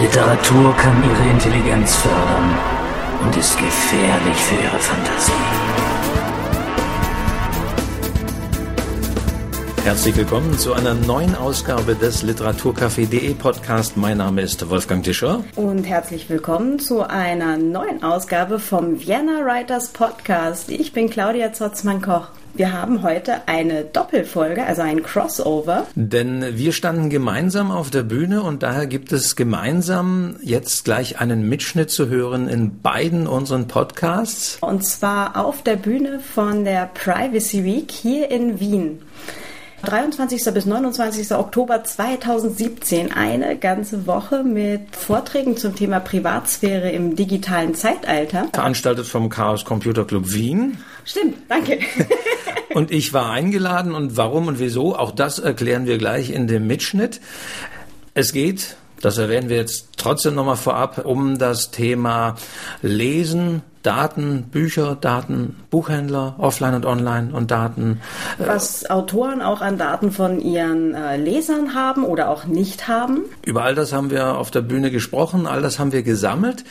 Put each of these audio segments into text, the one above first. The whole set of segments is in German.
Literatur kann ihre Intelligenz fördern und ist gefährlich für ihre Fantasie. Herzlich willkommen zu einer neuen Ausgabe des Literaturcafé.de Podcast. Mein Name ist Wolfgang Tischer. Und herzlich willkommen zu einer neuen Ausgabe vom Vienna Writers Podcast. Ich bin Claudia Zotzmann-Koch. Wir haben heute eine Doppelfolge, also ein Crossover. Denn wir standen gemeinsam auf der Bühne und daher gibt es gemeinsam jetzt gleich einen Mitschnitt zu hören in beiden unseren Podcasts. Und zwar auf der Bühne von der Privacy Week hier in Wien. 23. bis 29. Oktober 2017 eine ganze Woche mit Vorträgen zum Thema Privatsphäre im digitalen Zeitalter. Veranstaltet vom Chaos Computer Club Wien. Stimmt, danke. und ich war eingeladen und warum und wieso, auch das erklären wir gleich in dem Mitschnitt. Es geht das erwähnen wir jetzt trotzdem nochmal vorab, um das Thema Lesen, Daten, Bücher, Daten, Buchhändler, offline und online und Daten. Äh, Was Autoren auch an Daten von ihren äh, Lesern haben oder auch nicht haben. Über all das haben wir auf der Bühne gesprochen, all das haben wir gesammelt.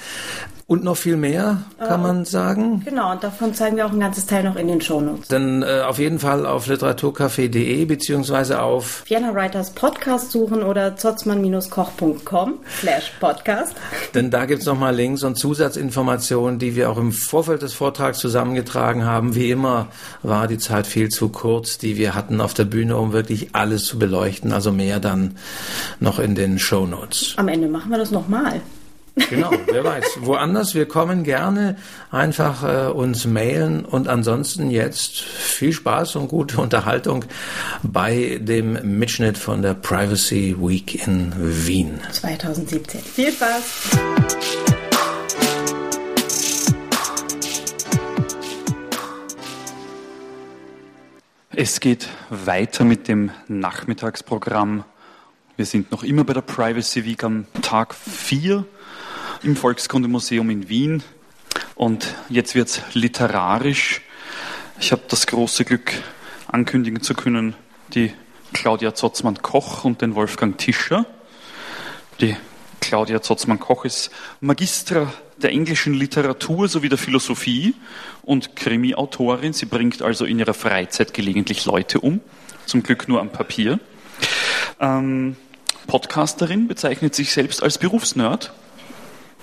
Und noch viel mehr, kann äh, man sagen. Genau, und davon zeigen wir auch ein ganzes Teil noch in den Shownotes. Dann äh, auf jeden Fall auf literaturcafé.de beziehungsweise auf Vienna Writers Podcast suchen oder zotzmann-koch.com slash podcast. Denn da gibt's nochmal Links und Zusatzinformationen, die wir auch im Vorfeld des Vortrags zusammengetragen haben. Wie immer war die Zeit viel zu kurz, die wir hatten auf der Bühne, um wirklich alles zu beleuchten. Also mehr dann noch in den Shownotes. Am Ende machen wir das nochmal. Genau, wer weiß. Woanders, wir kommen gerne einfach äh, uns mailen und ansonsten jetzt viel Spaß und gute Unterhaltung bei dem Mitschnitt von der Privacy Week in Wien. 2017. Viel Spaß! Es geht weiter mit dem Nachmittagsprogramm. Wir sind noch immer bei der Privacy Week am Tag 4 im Volkskundemuseum in Wien. Und jetzt wird es literarisch. Ich habe das große Glück, ankündigen zu können, die Claudia Zotzmann-Koch und den Wolfgang Tischer. Die Claudia Zotzmann-Koch ist Magistra der englischen Literatur sowie der Philosophie und Krimi-Autorin. Sie bringt also in ihrer Freizeit gelegentlich Leute um, zum Glück nur am Papier. Ähm, Podcasterin bezeichnet sich selbst als Berufsnerd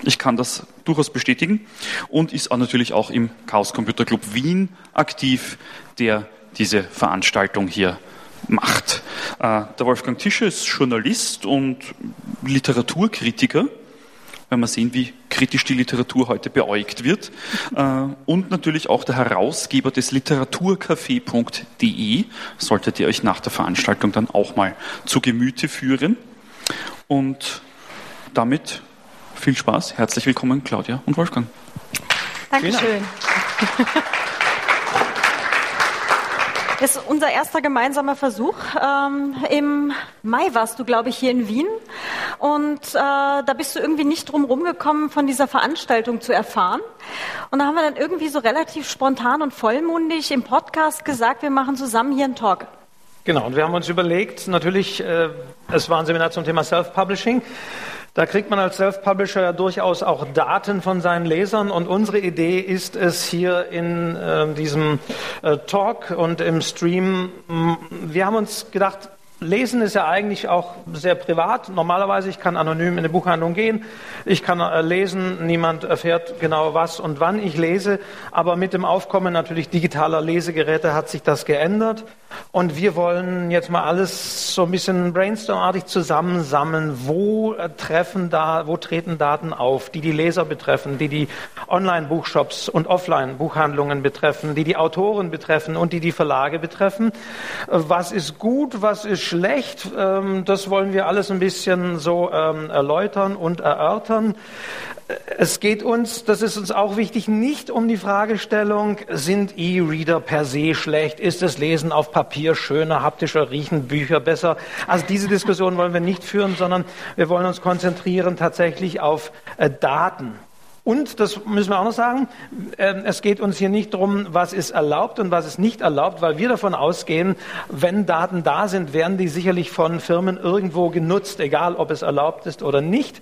ich kann das durchaus bestätigen und ist auch natürlich auch im Chaos Computer Club Wien aktiv, der diese Veranstaltung hier macht. Äh, der Wolfgang Tischer ist Journalist und Literaturkritiker, wenn wir sehen, wie kritisch die Literatur heute beäugt wird. Äh, und natürlich auch der Herausgeber des Literaturcafé.de, solltet ihr euch nach der Veranstaltung dann auch mal zu Gemüte führen. Und damit viel Spaß. Herzlich willkommen, Claudia und Wolfgang. Dankeschön. Das ist unser erster gemeinsamer Versuch. Ähm, Im Mai warst du, glaube ich, hier in Wien. Und äh, da bist du irgendwie nicht drum rumgekommen, von dieser Veranstaltung zu erfahren. Und da haben wir dann irgendwie so relativ spontan und vollmundig im Podcast gesagt, wir machen zusammen hier einen Talk. Genau, und wir haben uns überlegt, natürlich, äh, es war ein Seminar zum Thema Self-Publishing. Da kriegt man als Self-Publisher ja durchaus auch Daten von seinen Lesern und unsere Idee ist es hier in äh, diesem äh, Talk und im Stream, wir haben uns gedacht, Lesen ist ja eigentlich auch sehr privat. Normalerweise, ich kann anonym in eine Buchhandlung gehen, ich kann äh, lesen, niemand erfährt genau was und wann ich lese. Aber mit dem Aufkommen natürlich digitaler Lesegeräte hat sich das geändert. Und wir wollen jetzt mal alles so ein bisschen brainstormartig zusammensammeln. Wo äh, treffen da, wo treten Daten auf, die die Leser betreffen, die die Online-Buchshops und Offline-Buchhandlungen betreffen, die die Autoren betreffen und die die Verlage betreffen? Äh, was ist gut, was ist schlecht. Ähm, das wollen wir alles ein bisschen so ähm, erläutern und erörtern. Es geht uns, das ist uns auch wichtig, nicht um die Fragestellung, sind E-Reader per se schlecht? Ist das Lesen auf Papier schöner, haptischer, riechen Bücher besser? Also diese Diskussion wollen wir nicht führen, sondern wir wollen uns konzentrieren tatsächlich auf äh, Daten Und, das müssen wir auch noch sagen, äh, es geht uns hier nicht darum, was ist erlaubt und was ist nicht erlaubt, weil wir davon ausgehen, wenn Daten da sind, werden die sicherlich von Firmen irgendwo genutzt, egal ob es erlaubt ist oder nicht.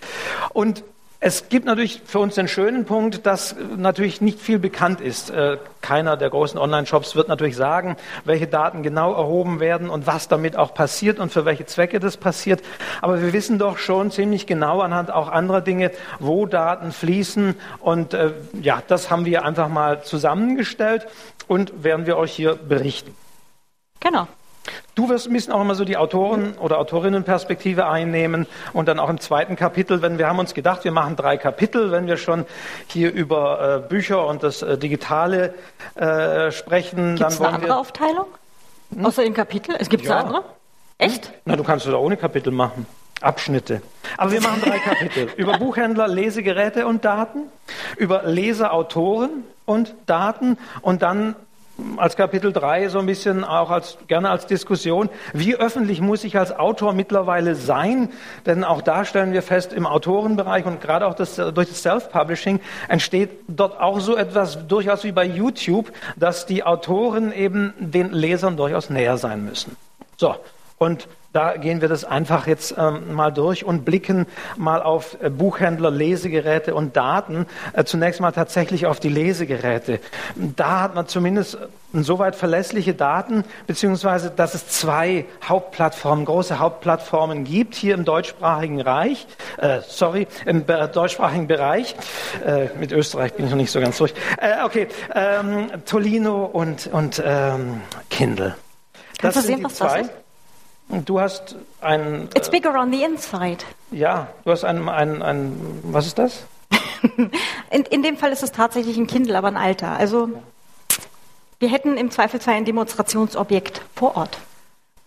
Und es gibt natürlich für uns den schönen Punkt, dass natürlich nicht viel bekannt ist. Äh, keiner der großen Online-Shops wird natürlich sagen, welche Daten genau erhoben werden und was damit auch passiert und für welche Zwecke das passiert. Aber wir wissen doch schon ziemlich genau anhand auch anderer Dinge, wo Daten fließen. Und äh, ja, das haben wir einfach mal zusammengestellt und werden wir euch hier berichten. Genau. Du wirst bisschen auch immer so die Autoren- oder Autorinnenperspektive einnehmen und dann auch im zweiten Kapitel, wenn wir haben uns gedacht, wir machen drei Kapitel, wenn wir schon hier über äh, Bücher und das äh, Digitale äh, sprechen. Gibt es eine andere wir... Aufteilung? Hm? Außer im Kapitel? Es gibt ja. eine andere? Echt? Na, du kannst es da ohne Kapitel machen. Abschnitte. Aber wir machen drei Kapitel. Über Buchhändler, Lesegeräte und Daten, über Leser, Autoren und Daten und dann als Kapitel 3 so ein bisschen auch als, gerne als Diskussion, wie öffentlich muss ich als Autor mittlerweile sein? Denn auch da stellen wir fest, im Autorenbereich und gerade auch das, durch das Self-Publishing entsteht dort auch so etwas durchaus wie bei YouTube, dass die Autoren eben den Lesern durchaus näher sein müssen. So. Und da gehen wir das einfach jetzt ähm, mal durch und blicken mal auf äh, Buchhändler, Lesegeräte und Daten. Äh, zunächst mal tatsächlich auf die Lesegeräte. Da hat man zumindest insoweit verlässliche Daten, beziehungsweise dass es zwei Hauptplattformen, große Hauptplattformen gibt hier im deutschsprachigen Reich, äh, sorry, im deutschsprachigen Bereich. Äh, mit Österreich bin ich noch nicht so ganz durch. Äh, okay, ähm, Tolino und, und ähm, Kindle. Kannst das du sehen, was zwei. das ist? Du hast ein. It's bigger on the inside. Ja, du hast ein, ein, ein was ist das? in, in dem Fall ist es tatsächlich ein Kindle, aber ein alter. Also wir hätten im Zweifelsfall ein Demonstrationsobjekt vor Ort.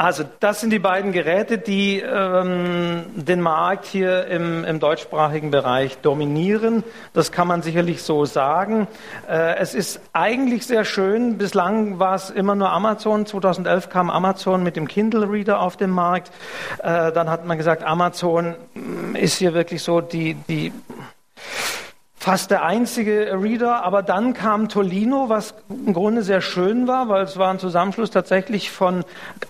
Also das sind die beiden Geräte, die ähm, den Markt hier im, im, deutschsprachigen Bereich dominieren. Das kann man sicherlich so sagen. Äh, es ist eigentlich sehr schön. Bislang war es immer nur Amazon. 2011 kam Amazon mit dem Kindle Reader auf den Markt. Äh, dann hat man gesagt, Amazon mm, ist hier wirklich so die, die fast der einzige Reader, aber dann kam Tolino, was im Grunde sehr schön war, weil es war ein Zusammenschluss tatsächlich von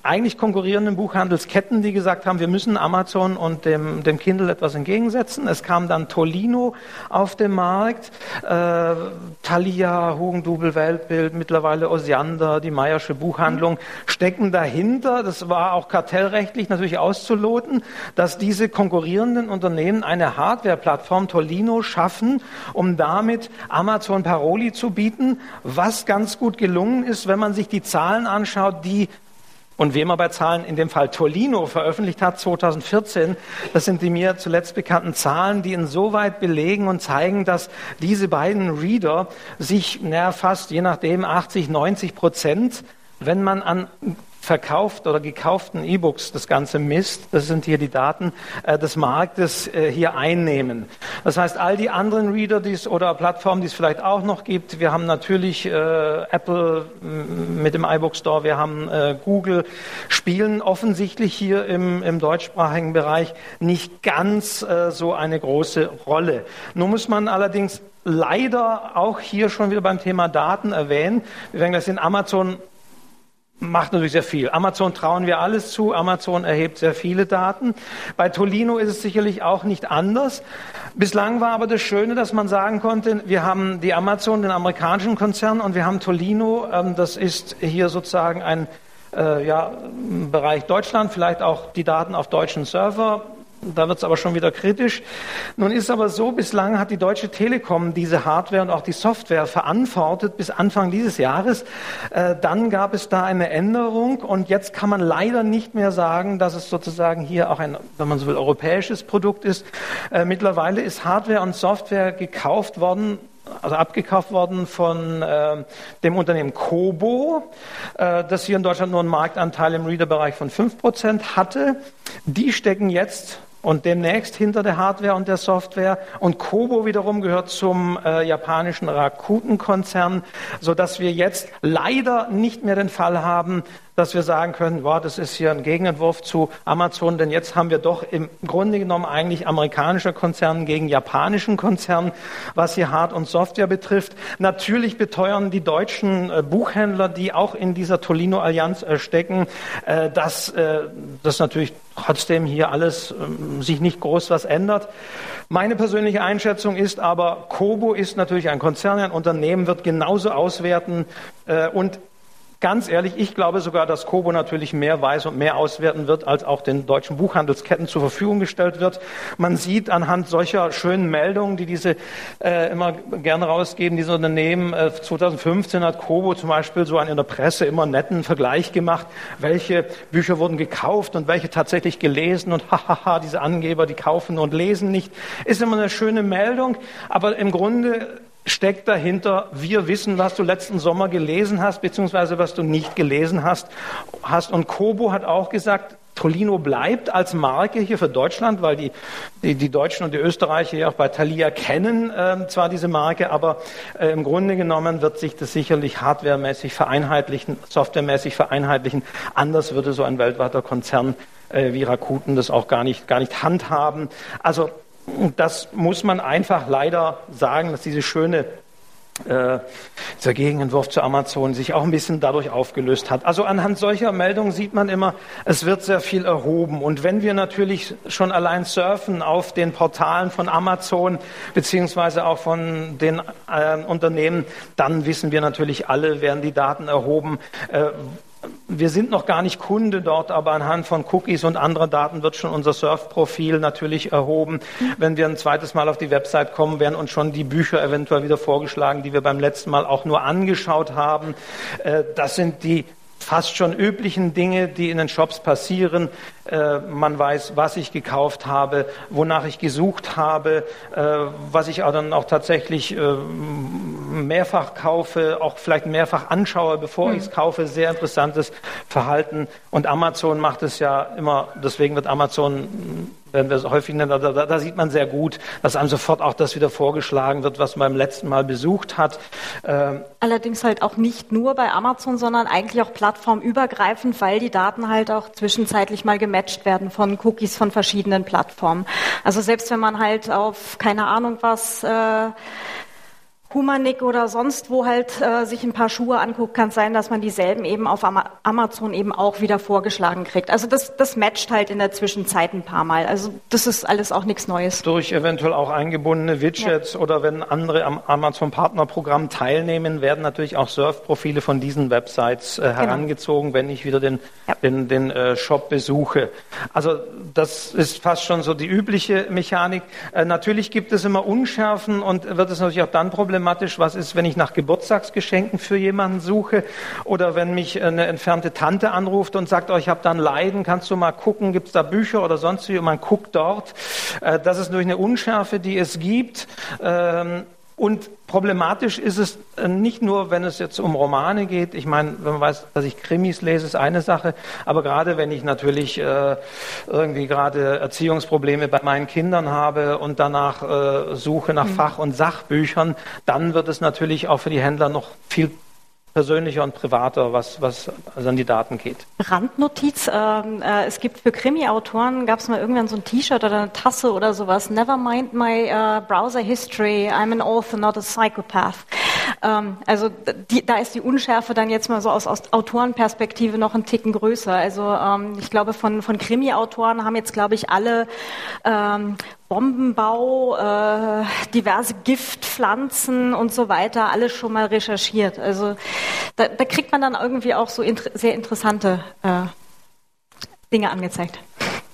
eigentlich konkurrierenden Buchhandelsketten, die gesagt haben, wir müssen Amazon und dem, dem Kindle etwas entgegensetzen. Es kam dann Tolino auf den Markt, äh, Thalia, Hugendubel, Weltbild, mittlerweile Osiander, die Meiersche Buchhandlung stecken dahinter. Das war auch kartellrechtlich natürlich auszuloten, dass diese konkurrierenden Unternehmen eine Hardware-Plattform Tolino schaffen, um damit Amazon Paroli zu bieten, was ganz gut gelungen ist, wenn man sich die Zahlen anschaut, die und wie immer bei Zahlen in dem Fall Tolino veröffentlicht hat 2014, das sind die mir zuletzt bekannten Zahlen, die insoweit belegen und zeigen, dass diese beiden Reader sich naja, fast je nachdem 80, 90 Prozent, wenn man an verkauft oder gekauften E-Books das Ganze misst, das sind hier die Daten äh, des Marktes äh, hier einnehmen. Das heißt, all die anderen Reader die's, oder Plattformen, die es vielleicht auch noch gibt, wir haben natürlich äh, Apple mit dem iBook Store, wir haben äh, Google, spielen offensichtlich hier im, im deutschsprachigen Bereich nicht ganz äh, so eine große Rolle. Nun muss man allerdings leider auch hier schon wieder beim Thema Daten erwähnen. Wir werden das in Amazon macht natürlich sehr viel. Amazon trauen wir alles zu. Amazon erhebt sehr viele Daten. Bei Tolino ist es sicherlich auch nicht anders. Bislang war aber das Schöne, dass man sagen konnte, wir haben die Amazon, den amerikanischen Konzern, und wir haben Tolino. Ähm, das ist hier sozusagen ein äh, ja, Bereich Deutschland, vielleicht auch die Daten auf deutschen Server da wird es aber schon wieder kritisch. Nun ist aber so, bislang hat die Deutsche Telekom diese Hardware und auch die Software verantwortet bis Anfang dieses Jahres. Äh, dann gab es da eine Änderung und jetzt kann man leider nicht mehr sagen, dass es sozusagen hier auch ein, wenn man so will, europäisches Produkt ist. Äh, mittlerweile ist Hardware und Software gekauft worden also abgekauft worden von äh, dem Unternehmen Kobo, äh, das hier in Deutschland nur einen Marktanteil im Reader-Bereich von 5% hatte. Die stecken jetzt und demnächst hinter der Hardware und der Software. Und Kobo wiederum gehört zum äh, japanischen Rakuten-Konzern, sodass wir jetzt leider nicht mehr den Fall haben, dass wir sagen können, wow, das ist hier ein Gegenentwurf zu Amazon, denn jetzt haben wir doch im Grunde genommen eigentlich amerikanische Konzerne gegen japanischen Konzernen, was hier Hard- und Software betrifft. Natürlich beteuern die deutschen äh, Buchhändler, die auch in dieser Tolino-Allianz äh, stecken, äh, dass das natürlich trotzdem hier alles ähm, sich nicht groß was ändert. Meine persönliche Einschätzung ist aber, Kobo ist natürlich ein Konzern, ein Unternehmen wird genauso auswerten und Ganz ehrlich, ich glaube sogar, dass Kobo natürlich mehr weiß und mehr auswerten wird, als auch den deutschen Buchhandelsketten zur Verfügung gestellt wird. Man sieht anhand solcher schönen Meldungen, die diese äh, immer gerne rausgeben, diese Unternehmen, äh, 2015 hat Kobo zum Beispiel so einen in der Presse immer netten Vergleich gemacht, welche Bücher wurden gekauft und welche tatsächlich gelesen und hahaha, diese Angeber, die kaufen und lesen nicht. Ist immer eine schöne Meldung, aber im Grunde steckt dahinter, wir wissen, was du letzten Sommer gelesen hast, beziehungsweise was du nicht gelesen hast. Und Kobo hat auch gesagt, Tolino bleibt als Marke hier für Deutschland, weil die, die, die Deutschen und die Österreicher ja auch bei Thalia kennen äh, zwar diese Marke, aber äh, im Grunde genommen wird sich das sicherlich hardwaremäßig vereinheitlichen, softwaremäßig vereinheitlichen. Anders würde so ein weltweiter Konzern äh, wie Rakuten das auch gar nicht, gar nicht handhaben. Also das muss man einfach leider sagen, dass diese schöne äh, dieser Gegenentwurf zu Amazon sich auch ein bisschen dadurch aufgelöst hat. Also anhand solcher Meldungen sieht man immer, es wird sehr viel erhoben. Und wenn wir natürlich schon allein surfen auf den Portalen von Amazon beziehungsweise auch von den äh, Unternehmen, dann wissen wir natürlich alle, werden die Daten erhoben. Äh, wir sind noch gar nicht Kunde dort, aber anhand von Cookies und anderer Daten wird schon unser Surf-Profil natürlich erhoben. Wenn wir ein zweites Mal auf die Website kommen, werden uns schon die Bücher eventuell wieder vorgeschlagen, die wir beim letzten Mal auch nur angeschaut haben. Äh, das sind die fast schon üblichen Dinge, die in den Shops passieren. Äh, man weiß, was ich gekauft habe, wonach ich gesucht habe, äh, was ich auch dann auch tatsächlich äh, mehrfach kaufe, auch vielleicht mehrfach anschaue, bevor mhm. ich es kaufe. Sehr interessantes Verhalten. Und Amazon macht es ja immer, deswegen wird Amazon werden wir es häufig nennen, da, da, da, sieht man sehr gut, dass einem sofort auch das wieder vorgeschlagen wird, was man beim letzten Mal besucht hat. Ähm Allerdings halt auch nicht nur bei Amazon, sondern eigentlich auch plattformübergreifend, weil die Daten halt auch zwischenzeitlich mal gematcht werden von Cookies von verschiedenen Plattformen. Also selbst wenn man halt auf keine Ahnung was äh, Humanik oder sonst wo halt äh, sich ein paar Schuhe anguckt, kann es sein, dass man dieselben eben auf Amazon eben auch wieder vorgeschlagen kriegt. Also das, das matcht halt in der Zwischenzeit ein paar Mal. Also das ist alles auch nichts Neues. Durch eventuell auch eingebundene Widgets ja. oder wenn andere am Amazon Partnerprogramm teilnehmen, werden natürlich auch Surfprofile von diesen Websites äh, genau. herangezogen, wenn ich wieder den, ja. den, den äh, Shop besuche. Also das ist fast schon so die übliche Mechanik. Äh, natürlich gibt es immer Unschärfen und wird es natürlich auch dann problematisch, problematisch. Was ist, wenn ich nach Geburtstagsgeschenken für jemanden suche oder wenn mich eine entfernte Tante anruft und sagt, oh, ich habe da ein Leiden, kannst du mal gucken, gibt es da Bücher oder sonst wie? Und man guckt dort. Äh, das ist durch eine Unschärfe, die es gibt. Und problematisch ist es äh, nicht nur, wenn es jetzt um Romane geht. Ich meine, wenn man weiß, dass ich Krimis lese, ist eine Sache. Aber gerade wenn ich natürlich äh, irgendwie gerade Erziehungsprobleme bei meinen Kindern habe und danach äh, suche nach mhm. Fach- und Sachbüchern, dann wird es natürlich auch für die Händler noch viel persönlicher und privater, was, was also an die Daten geht. Randnotiz, ähm, äh, es gibt für Krimi-Autoren, gab es mal irgendwann so ein T-Shirt oder eine Tasse oder sowas, Never mind my uh, browser history, I'm an author, not a psychopath. Ähm, also die, da ist die Unschärfe dann jetzt mal so aus, aus Autorenperspektive noch ein Ticken größer. Also ähm, ich glaube, von, von Krimi-Autoren haben jetzt, glaube ich, alle ähm, Bombenbau, äh, diverse Giftpflanzen und so weiter, alles schon mal recherchiert. Also da, da kriegt man dann irgendwie auch so inter sehr interessante äh, Dinge angezeigt.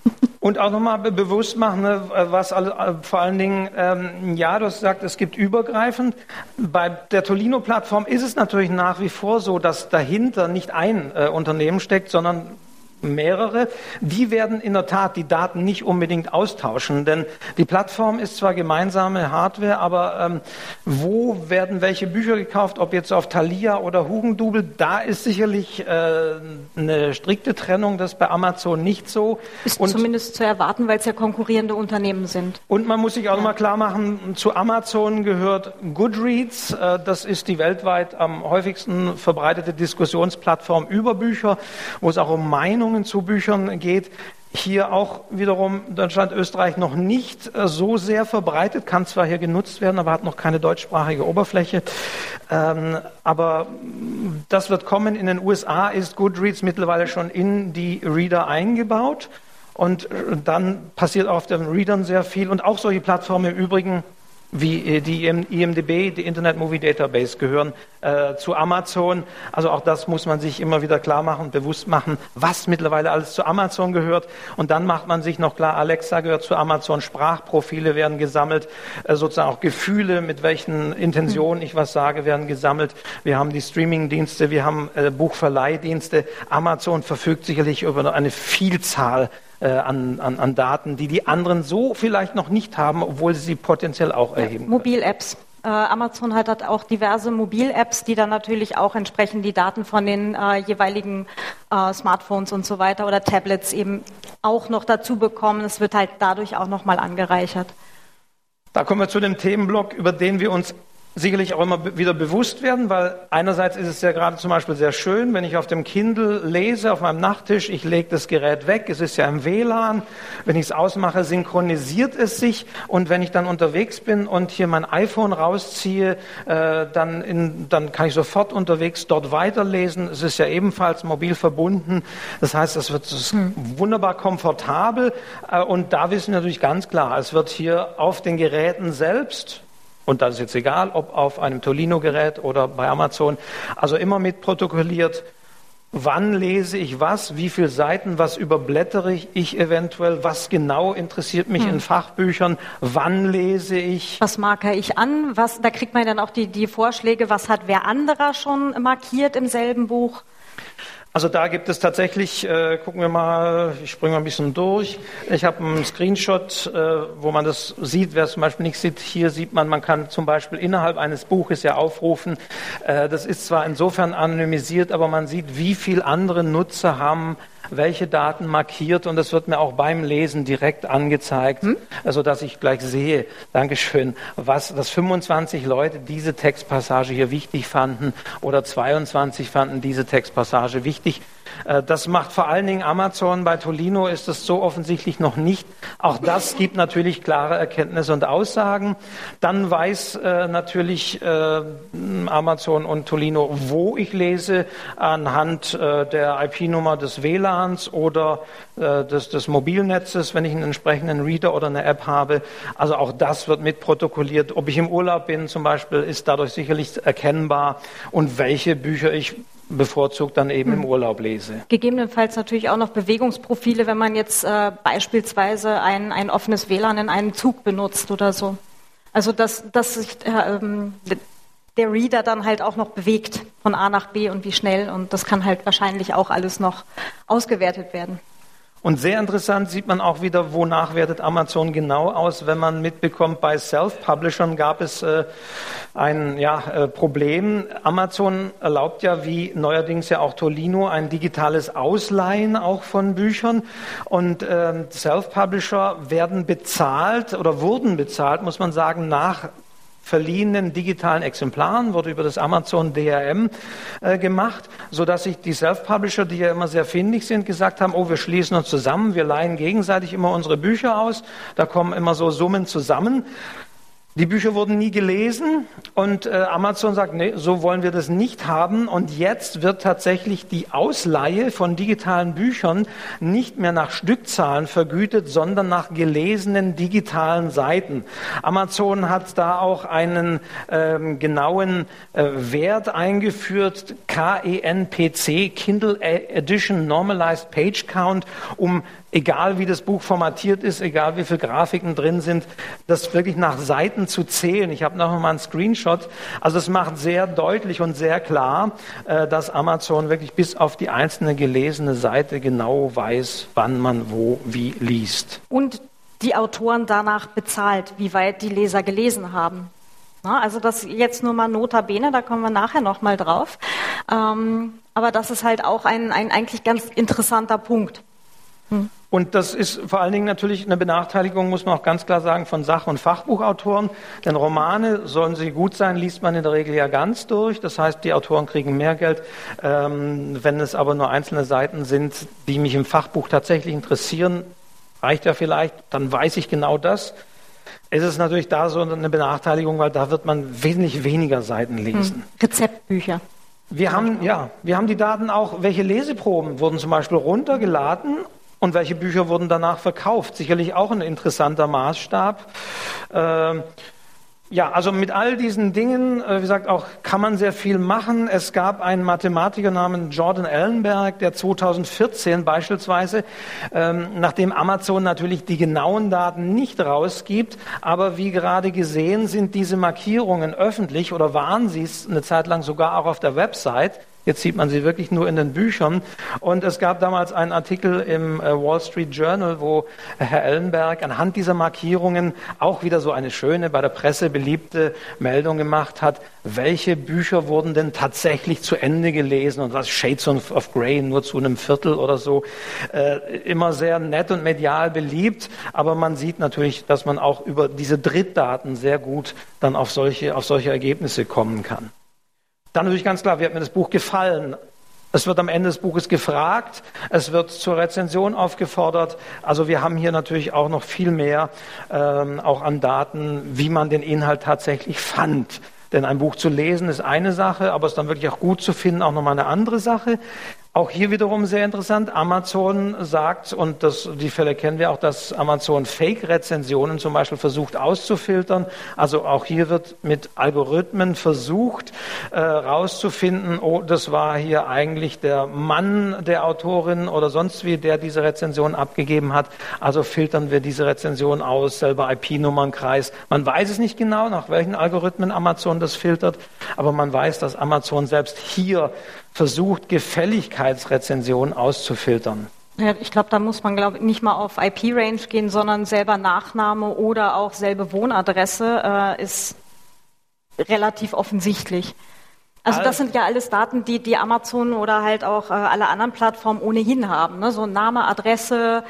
Und auch nochmal bewusst machen, ne, was alle, äh, vor allen Dingen, ähm, ja, du hast gesagt, es gibt übergreifend. Bei der Tolino-Plattform ist es natürlich nach wie vor so, dass dahinter nicht ein äh, Unternehmen steckt, sondern mehrere. Die werden in der Tat die Daten nicht unbedingt austauschen, denn die Plattform ist zwar gemeinsame Hardware, aber ähm, wo werden welche Bücher gekauft, ob jetzt auf Thalia oder Hugendubel, da ist sicherlich äh, eine strikte Trennung, das bei Amazon nicht so. Ist und, zumindest zu erwarten, weil es ja konkurrierende Unternehmen sind. Und man muss sich auch ja. mal klar machen, zu Amazon gehört Goodreads, äh, das ist die weltweit am häufigsten verbreitete Diskussionsplattform über Bücher, wo es auch um Meinungen zu Büchern geht. Hier auch wiederum Deutschland, Österreich noch nicht äh, so sehr verbreitet, kann zwar hier genutzt werden, aber hat noch keine deutschsprachige Oberfläche. Ähm, aber das wird kommen. In den USA ist Goodreads mittlerweile schon in die Reader eingebaut. Und äh, dann passiert auf den Readern sehr viel. Und auch solche Plattformen im Übrigen wie äh, die IMDB, die Internet Movie Database, gehören äh, zu Amazon. Also auch das muss man sich immer wieder klar machen, bewusst machen, was mittlerweile alles zu Amazon gehört. Und dann macht man sich noch klar, Alexa gehört zu Amazon, Sprachprofile werden gesammelt, äh, sozusagen auch Gefühle, mit welchen Intentionen ich was sage, werden gesammelt. Wir haben die Streaming-Dienste, wir haben äh, Buchverleihdienste. Amazon verfügt sicherlich über eine Vielzahl äh, an, an, an Daten, die die anderen so vielleicht noch nicht haben, obwohl sie sie potenziell auch erheben. Ja, Mobil-Apps. Äh, Amazon hat, hat auch diverse Mobil-Apps, die dann natürlich auch entsprechend die Daten von den äh, jeweiligen äh, Smartphones und so weiter oder Tablets eben auch noch dazu bekommen. Es wird halt dadurch auch nochmal angereichert. Da kommen wir zu dem Themenblock, über den wir uns sicherlich auch immer wieder bewusst werden, weil einerseits ist es ja gerade zum Beispiel sehr schön, wenn ich auf dem Kindle lese, auf meinem Nachttisch, ich lege das Gerät weg, es ist ja im WLAN, wenn ich es ausmache, synchronisiert es sich und wenn ich dann unterwegs bin und hier mein iPhone rausziehe, äh, dann, in, dann kann ich sofort unterwegs dort weiterlesen. Es ist ja ebenfalls mobil verbunden, das heißt, es wird hm. wunderbar komfortabel äh, und da wissen wir natürlich ganz klar, es wird hier auf den Geräten selbst und das ist jetzt egal, ob auf einem Tolino-Gerät oder bei Amazon. Also immer mit protokolliert, wann lese ich was, wie viele Seiten, was überblättere ich, ich eventuell, was genau interessiert mich hm. in Fachbüchern, wann lese ich. Was marke ich an? Was, da kriegt man dann auch die, die Vorschläge, was hat wer anderer schon markiert im selben Buch? Also da gibt es tatsächlich, äh, gucken wir mal, ich springe mal ein bisschen durch. Ich habe einen Screenshot, äh, wo man das sieht, wer es zum Beispiel nicht sieht. Hier sieht man, man kann zum Beispiel innerhalb eines Buches ja aufrufen. Äh, das ist zwar insofern anonymisiert, aber man sieht, wie viele andere Nutzer haben welche Daten markiert und das wird mir auch beim Lesen direkt angezeigt, hm? also dass ich gleich sehe, Dankeschön, was, dass 25 Leute diese Textpassage hier wichtig fanden oder 22 fanden diese Textpassage wichtig. Äh, das macht vor allen Dingen Amazon. Bei Tolino ist es so offensichtlich noch nicht. Auch das gibt natürlich klare Erkenntnisse und Aussagen. Dann weiß äh, natürlich äh, Amazon und Tolino, wo ich lese, anhand äh, der IP-Nummer des WLANs oder äh, des, des Mobilnetzes, wenn ich einen entsprechenden Reader oder eine App habe. Also auch das wird mitprotokolliert. Ob ich im Urlaub bin zum Beispiel, ist dadurch sicherlich erkennbar und welche Bücher ich bevorzugt dann eben im hm. Urlaub lese. Gegebenenfalls natürlich auch noch Bewegungsprofile, wenn man jetzt äh, beispielsweise ein, ein offenes WLAN in einem Zug benutzt oder so. Also dass, dass sich äh, ähm, der Reader dann halt auch noch bewegt von A nach B und wie schnell und das kann halt wahrscheinlich auch alles noch ausgewertet werden. Und sehr interessant sieht man auch wieder, wonach wertet Amazon genau aus, wenn man mitbekommt, bei Self-Publishern gab es äh, ein ja, äh, Problem. Amazon erlaubt ja, wie neuerdings ja auch Tolino, ein digitales Ausleihen auch von Büchern. Und äh, Self-Publisher werden bezahlt oder wurden bezahlt, muss man sagen, nach verliehenen digitalen Exemplaren, wurde über das Amazon DRM äh, gemacht, so dass sich die Self-Publisher, die ja immer sehr findig sind, gesagt haben, oh, wir schließen uns zusammen, wir leihen gegenseitig immer unsere Bücher aus, da kommen immer so Summen zusammen. Die Bücher wurden nie gelesen und äh, Amazon sagt, nee, so wollen wir das nicht haben. Und jetzt wird tatsächlich die Ausleihe von digitalen Büchern nicht mehr nach Stückzahlen vergütet, sondern nach gelesenen digitalen Seiten. Amazon hat da auch einen ähm, genauen äh, Wert eingeführt, KENPC, Kindle Edition Normalized Page Count, um egal wie das Buch formatiert ist, egal wie viele Grafiken drin sind, das wirklich nach Seiten zu zählen. Ich habe noch mal einen Screenshot. Also es macht sehr deutlich und sehr klar, äh, dass Amazon wirklich bis auf die einzelne gelesene Seite genau weiß, wann man wo wie liest. Und die Autoren danach bezahlt, wie weit die Leser gelesen haben. Also das jetzt nur mal notabene, da kommen wir nachher noch mal drauf. Ähm, aber das ist halt auch ein, ein eigentlich ganz interessanter Punkt. Hm. Und das ist vor allen Dingen natürlich eine Benachteiligung, muss man auch ganz klar sagen, von Sach- und Fachbuchautoren. Denn Romane, sollen sie gut sein, liest man in der Regel ja ganz durch. Das heißt, die Autoren kriegen mehr Geld. Ähm, wenn es aber nur einzelne Seiten sind, die mich im Fachbuch tatsächlich interessieren, reicht ja vielleicht, dann weiß ich genau das. Es ist natürlich da so eine Benachteiligung, weil da wird man wesentlich weniger Seiten lesen. Hm. Rezeptbücher. Wir haben, ja, wir haben die Daten auch, welche Leseproben wurden zum Beispiel runtergeladen und welche Bücher wurden danach verkauft. Sicherlich auch ein interessanter Maßstab. Äh, ja, also mit all diesen Dingen, äh, wie gesagt, auch kann man sehr viel machen. Es gab einen Mathematiker namens Jordan Ellenberg, der 2014 beispielsweise, ähm, nachdem Amazon natürlich die genauen Daten nicht rausgibt, aber wie gerade gesehen sind diese Markierungen öffentlich oder waren sie es eine Zeit lang sogar auch auf der Website. Jetzt sieht man sie wirklich nur in den Büchern. Und es gab damals einen Artikel im äh, Wall Street Journal, wo Herr Ellenberg anhand dieser Markierungen auch wieder so eine schöne, bei der Presse beliebte Meldung gemacht hat. Welche Bücher wurden denn tatsächlich zu Ende gelesen und was Shades of Grey nur zu einem Viertel oder so. Äh, immer sehr nett und medial beliebt. Aber man sieht natürlich, dass man auch über diese Drittdaten sehr gut dann auf solche, auf solche Ergebnisse kommen kann. Dann natürlich ganz klar, wie hat mir das Buch gefallen? Es wird am Ende des Buches gefragt, es wird zur Rezension aufgefordert. Also wir haben hier natürlich auch noch viel mehr ähm, auch an Daten, wie man den Inhalt tatsächlich fand. Denn ein Buch zu lesen ist eine Sache, aber es dann wirklich auch gut zu finden, auch nochmal eine andere Sache. Auch hier wiederum sehr interessant. Amazon sagt, und das, die Fälle kennen wir auch, dass Amazon Fake-Rezensionen zum Beispiel versucht auszufiltern. Also auch hier wird mit Algorithmen versucht äh, rauszufinden, oh, das war hier eigentlich der Mann der Autorin oder sonst wie, der diese Rezension abgegeben hat. Also filtern wir diese Rezension aus, selber IP-Nummernkreis. Man weiß es nicht genau, nach welchen Algorithmen Amazon das filtert, aber man weiß, dass Amazon selbst hier versucht, Gefälligkeitsrezensionen auszufiltern. Ja, ich glaube, da muss man glaub, nicht mal auf IP-Range gehen, sondern selber Nachname oder auch selbe Wohnadresse äh, ist relativ offensichtlich. Also das sind ja alles Daten, die die Amazon oder halt auch äh, alle anderen Plattformen ohnehin haben. Ne? So Name, Adresse,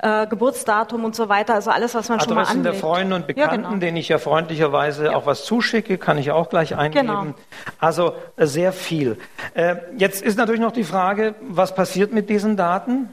äh, Geburtsdatum und so weiter. Also alles, was man Adressen schon mal anlegt. der Freunde und Bekannten, ja, genau. denen ich ja freundlicherweise ja. auch was zuschicke, kann ich auch gleich eingeben. Genau. Also äh, sehr viel. Äh, jetzt ist natürlich noch die Frage, was passiert mit diesen Daten?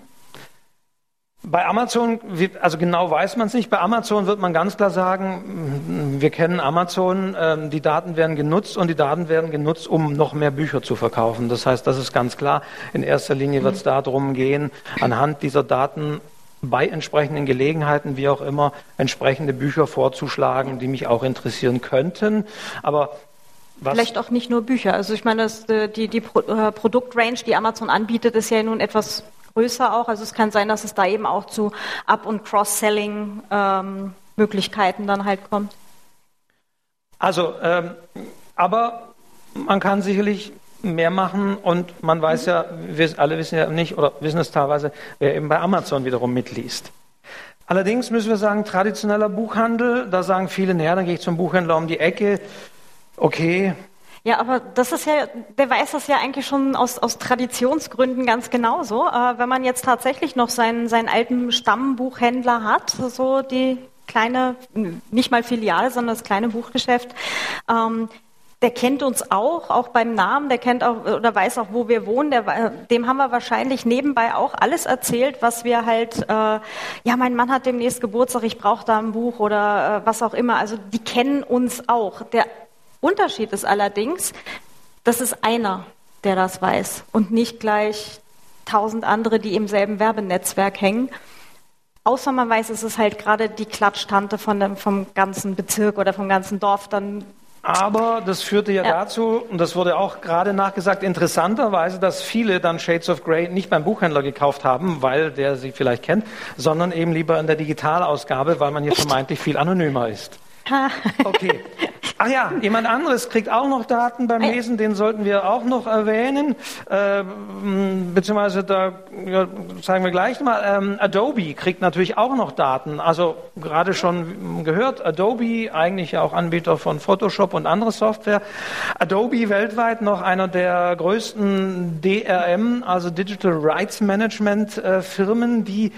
Bei Amazon, also genau weiß man es nicht. Bei Amazon wird man ganz klar sagen, wir kennen Amazon, ähm, die Daten werden genutzt und die Daten werden genutzt, um noch mehr Bücher zu verkaufen. Das heißt, das ist ganz klar. In erster Linie wird es mhm. darum gehen, anhand dieser Daten bei entsprechenden Gelegenheiten, wie auch immer, entsprechende Bücher vorzuschlagen, die mich auch interessieren könnten. Aber was? Vielleicht auch nicht nur Bücher. Also ich meine, das, äh, die, die äh, Produktrange, die Amazon anbietet, ist ja nun etwas größer auch. Also es kann sein, dass es da eben auch zu Up- und Cross-Selling-Möglichkeiten ähm, dann halt kommt. Also, ähm, aber man kann sicherlich mehr machen und man weiß ja, wir alle wissen ja nicht oder wissen es teilweise, wer eben bei Amazon wiederum mitliest. Allerdings müssen wir sagen, traditioneller Buchhandel, da sagen viele, naja, dann gehe ich zum Buchhändler um die Ecke. Okay, ja, aber das ist ja, der weiß das ja eigentlich schon aus, aus Traditionsgründen ganz genauso. Äh, wenn man jetzt tatsächlich noch seinen, seinen alten Stammbuchhändler hat, so die kleine, nicht mal Filiale, sondern das kleine Buchgeschäft, ähm, der kennt uns auch, auch beim Namen, der kennt auch oder weiß auch, wo wir wohnen. Der, dem haben wir wahrscheinlich nebenbei auch alles erzählt, was wir halt, äh, ja, mein Mann hat demnächst Geburtstag, ich brauche da ein Buch oder äh, was auch immer. Also die kennen uns auch. Der Unterschied ist allerdings, das ist einer, der das weiß und nicht gleich tausend andere, die im selben Werbenetzwerk hängen. Außer man weiß, es ist halt gerade die Klatschtante von dem, vom ganzen Bezirk oder vom ganzen Dorf, dann aber das führte ja, ja, dazu, und das wurde auch gerade nachgesagt, interessanterweise, dass viele dann Shades of Grey nicht beim Buchhändler gekauft haben, weil der sie vielleicht kennt, sondern eben lieber in der Digitalausgabe, weil man hier Echt? vermeintlich viel anonymer ist. Okay. Ach ja, jemand anderes kriegt auch noch Daten beim Lesen, den sollten wir auch noch erwähnen. Äh, beziehungsweise da ja, sagen wir gleich mal, ähm, Adobe kriegt natürlich auch noch Daten. Also gerade schon gehört, Adobe, eigentlich ja auch Anbieter von Photoshop und andere Software. Adobe weltweit noch einer der größten DRM, also Digital Rights Management äh, Firmen, die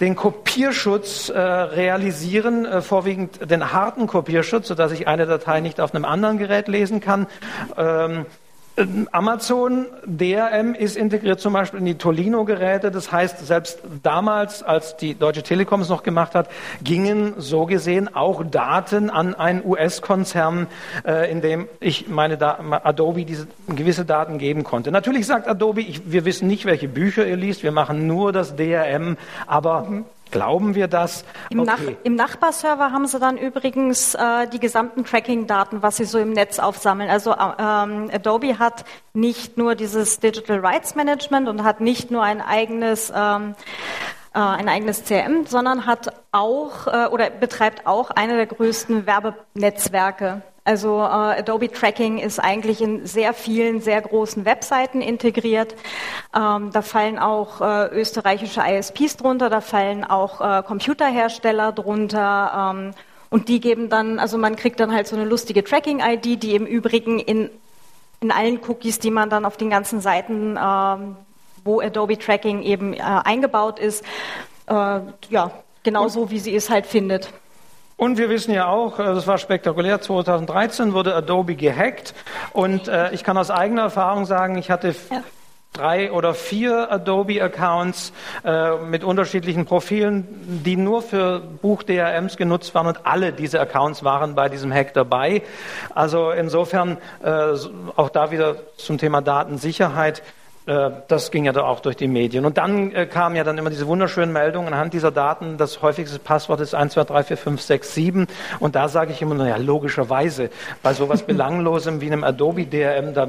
den Kopierschutz äh, realisieren, äh, vorwiegend den harten Kopierschutz, sodass ich eine Datei nicht auf einem anderen Gerät lesen kann. Ähm, Amazon DRM ist integriert zum Beispiel in die Tolino-Geräte. Das heißt, selbst damals, als die Deutsche Telekom es noch gemacht hat, gingen so gesehen auch Daten an einen US-Konzern, äh, in dem ich meine da Adobe diese gewisse Daten geben konnte. Natürlich sagt Adobe, ich, wir wissen nicht, welche Bücher ihr liest, wir machen nur das DRM, aber mhm. Glauben wir das? Im, okay. Nach, Im, Nachbarserver haben sie dann übrigens äh, die gesamten Tracking-Daten, was sie so im Netz aufsammeln. Also äh, ähm, Adobe hat nicht nur dieses Digital Rights Management und hat nicht nur ein eigenes ähm, äh, ein eigenes CRM, sondern hat auch äh, oder betreibt auch eine der größten Werbenetzwerke also äh, Adobe Tracking ist eigentlich in sehr vielen, sehr großen Webseiten integriert. Ähm, da fallen auch äh, österreichische ISPs drunter, da fallen auch äh, Computerhersteller drunter. Ähm, und die geben dann, also man kriegt dann halt so eine lustige Tracking-ID, die im Übrigen in, in allen Cookies, die man dann auf den ganzen Seiten, ähm, wo Adobe Tracking eben äh, eingebaut ist, äh, ja, genauso wie sie es halt findet. Und wir wissen ja auch, äh, das war spektakulär, 2013 wurde Adobe gehackt. Und äh, ich kann aus eigener Erfahrung sagen, ich hatte ja. drei oder vier Adobe-Accounts äh, mit unterschiedlichen Profilen, die nur für Buch-DRMs genutzt waren. Und alle diese Accounts waren bei diesem Hack dabei. Also insofern äh, auch da wieder zum Thema Datensicherheit. Äh, das ging ja da auch durch die Medien. Und dann äh, kamen ja dann immer diese wunderschönen Meldungen anhand dieser Daten. Das häufigste Passwort ist 1, 2, 3, 4, 5, 6, 7. Und da sage ich immer, naja, logischerweise, bei sowas Belanglosem wie einem Adobe DRM, da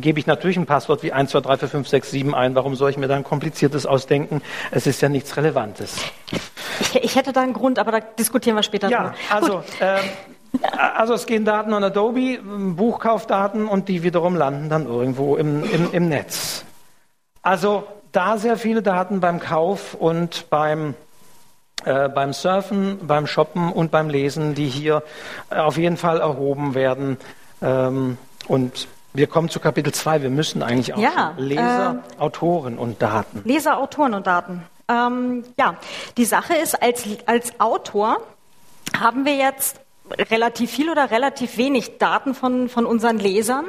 gebe ich natürlich ein Passwort wie 1, 2, 3, 4, 5, 6, 7 ein. Warum soll ich mir da ein kompliziertes ausdenken? Es ist ja nichts Relevantes. Ich, ich hätte da einen Grund, aber da diskutieren wir später. Ja, drüber. also, ähm, also es gehen Daten an Adobe, Buchkaufdaten und die wiederum landen dann irgendwo im, im, im Netz. Also da sehr viele Daten beim Kauf und beim, äh, beim Surfen, beim Shoppen und beim Lesen, die hier auf jeden Fall erhoben werden. Ähm, und wir kommen zu Kapitel 2. Wir müssen eigentlich auch ja, Leser, äh, Autoren und Daten. Leser, Autoren und Daten. Ähm, ja, die Sache ist, als, als Autor haben wir jetzt relativ viel oder relativ wenig Daten von, von unseren Lesern.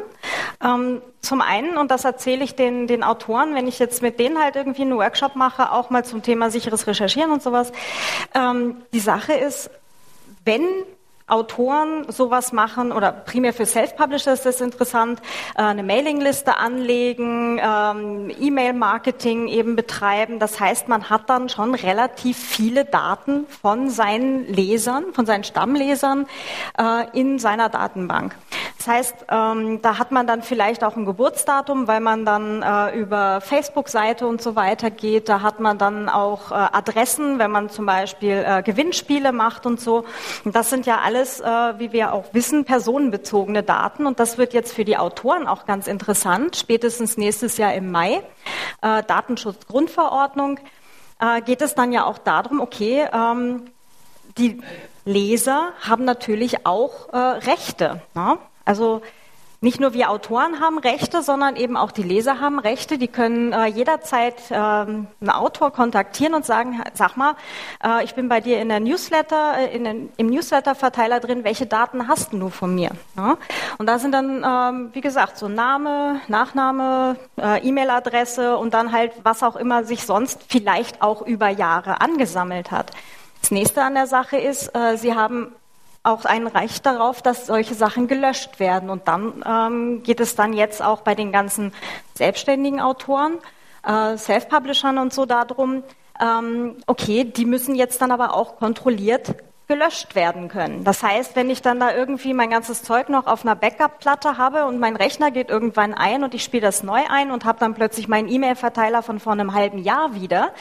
Ähm, zum einen, und das erzähle ich den, den Autoren, wenn ich jetzt mit denen halt irgendwie einen Workshop mache, auch mal zum Thema sicheres Recherchieren und sowas. Ähm, die Sache ist, wenn Autoren sowas machen oder primär für Self-Publisher ist das interessant, äh, eine Mailingliste anlegen, ähm, E-Mail-Marketing eben betreiben. Das heißt, man hat dann schon relativ viele Daten von seinen Lesern, von seinen Stammlesern äh, in seiner Datenbank. Das heißt, ähm, da hat man dann vielleicht auch ein Geburtsdatum, weil man dann äh, über Facebook-Seite und so weiter geht. Da hat man dann auch Adressen, wenn man zum Beispiel Gewinnspiele macht und so. Und das sind ja alle alles, äh, wie wir auch wissen, personenbezogene Daten. Und das wird jetzt für die Autoren auch ganz interessant. Spätestens nächstes Jahr im Mai, äh, Datenschutzgrundverordnung, äh, geht es dann ja auch darum, okay, ähm, die Leser haben natürlich auch äh, Rechte. Ne? Also nicht nur wir Autoren haben Rechte, sondern eben auch die Leser haben Rechte. Die können äh, jederzeit äh, einen Autor kontaktieren und sagen, sag mal, äh, ich bin bei dir in der Newsletter, äh, in den, im Newsletter-Verteiler drin, welche Daten hast du von mir? Ja? Und da sind dann, ähm, wie gesagt, so Name, Nachname, äh, E-Mail-Adresse und dann halt, was auch immer sich sonst vielleicht auch über Jahre angesammelt hat. Das nächste an der Sache ist, äh, Sie haben auch ein Recht darauf, dass solche Sachen gelöscht werden. Und dann ähm, geht es dann jetzt auch bei den ganzen selbstständigen Autoren, äh, Self-Publishern und so darum, ähm, okay, die müssen jetzt dann aber auch kontrolliert gelöscht werden können. Das heißt, wenn ich dann da irgendwie mein ganzes Zeug noch auf einer Backup-Platte habe und mein Rechner geht irgendwann ein und ich spiele das neu ein und habe dann plötzlich meinen E-Mail-Verteiler von vor einem halben Jahr wieder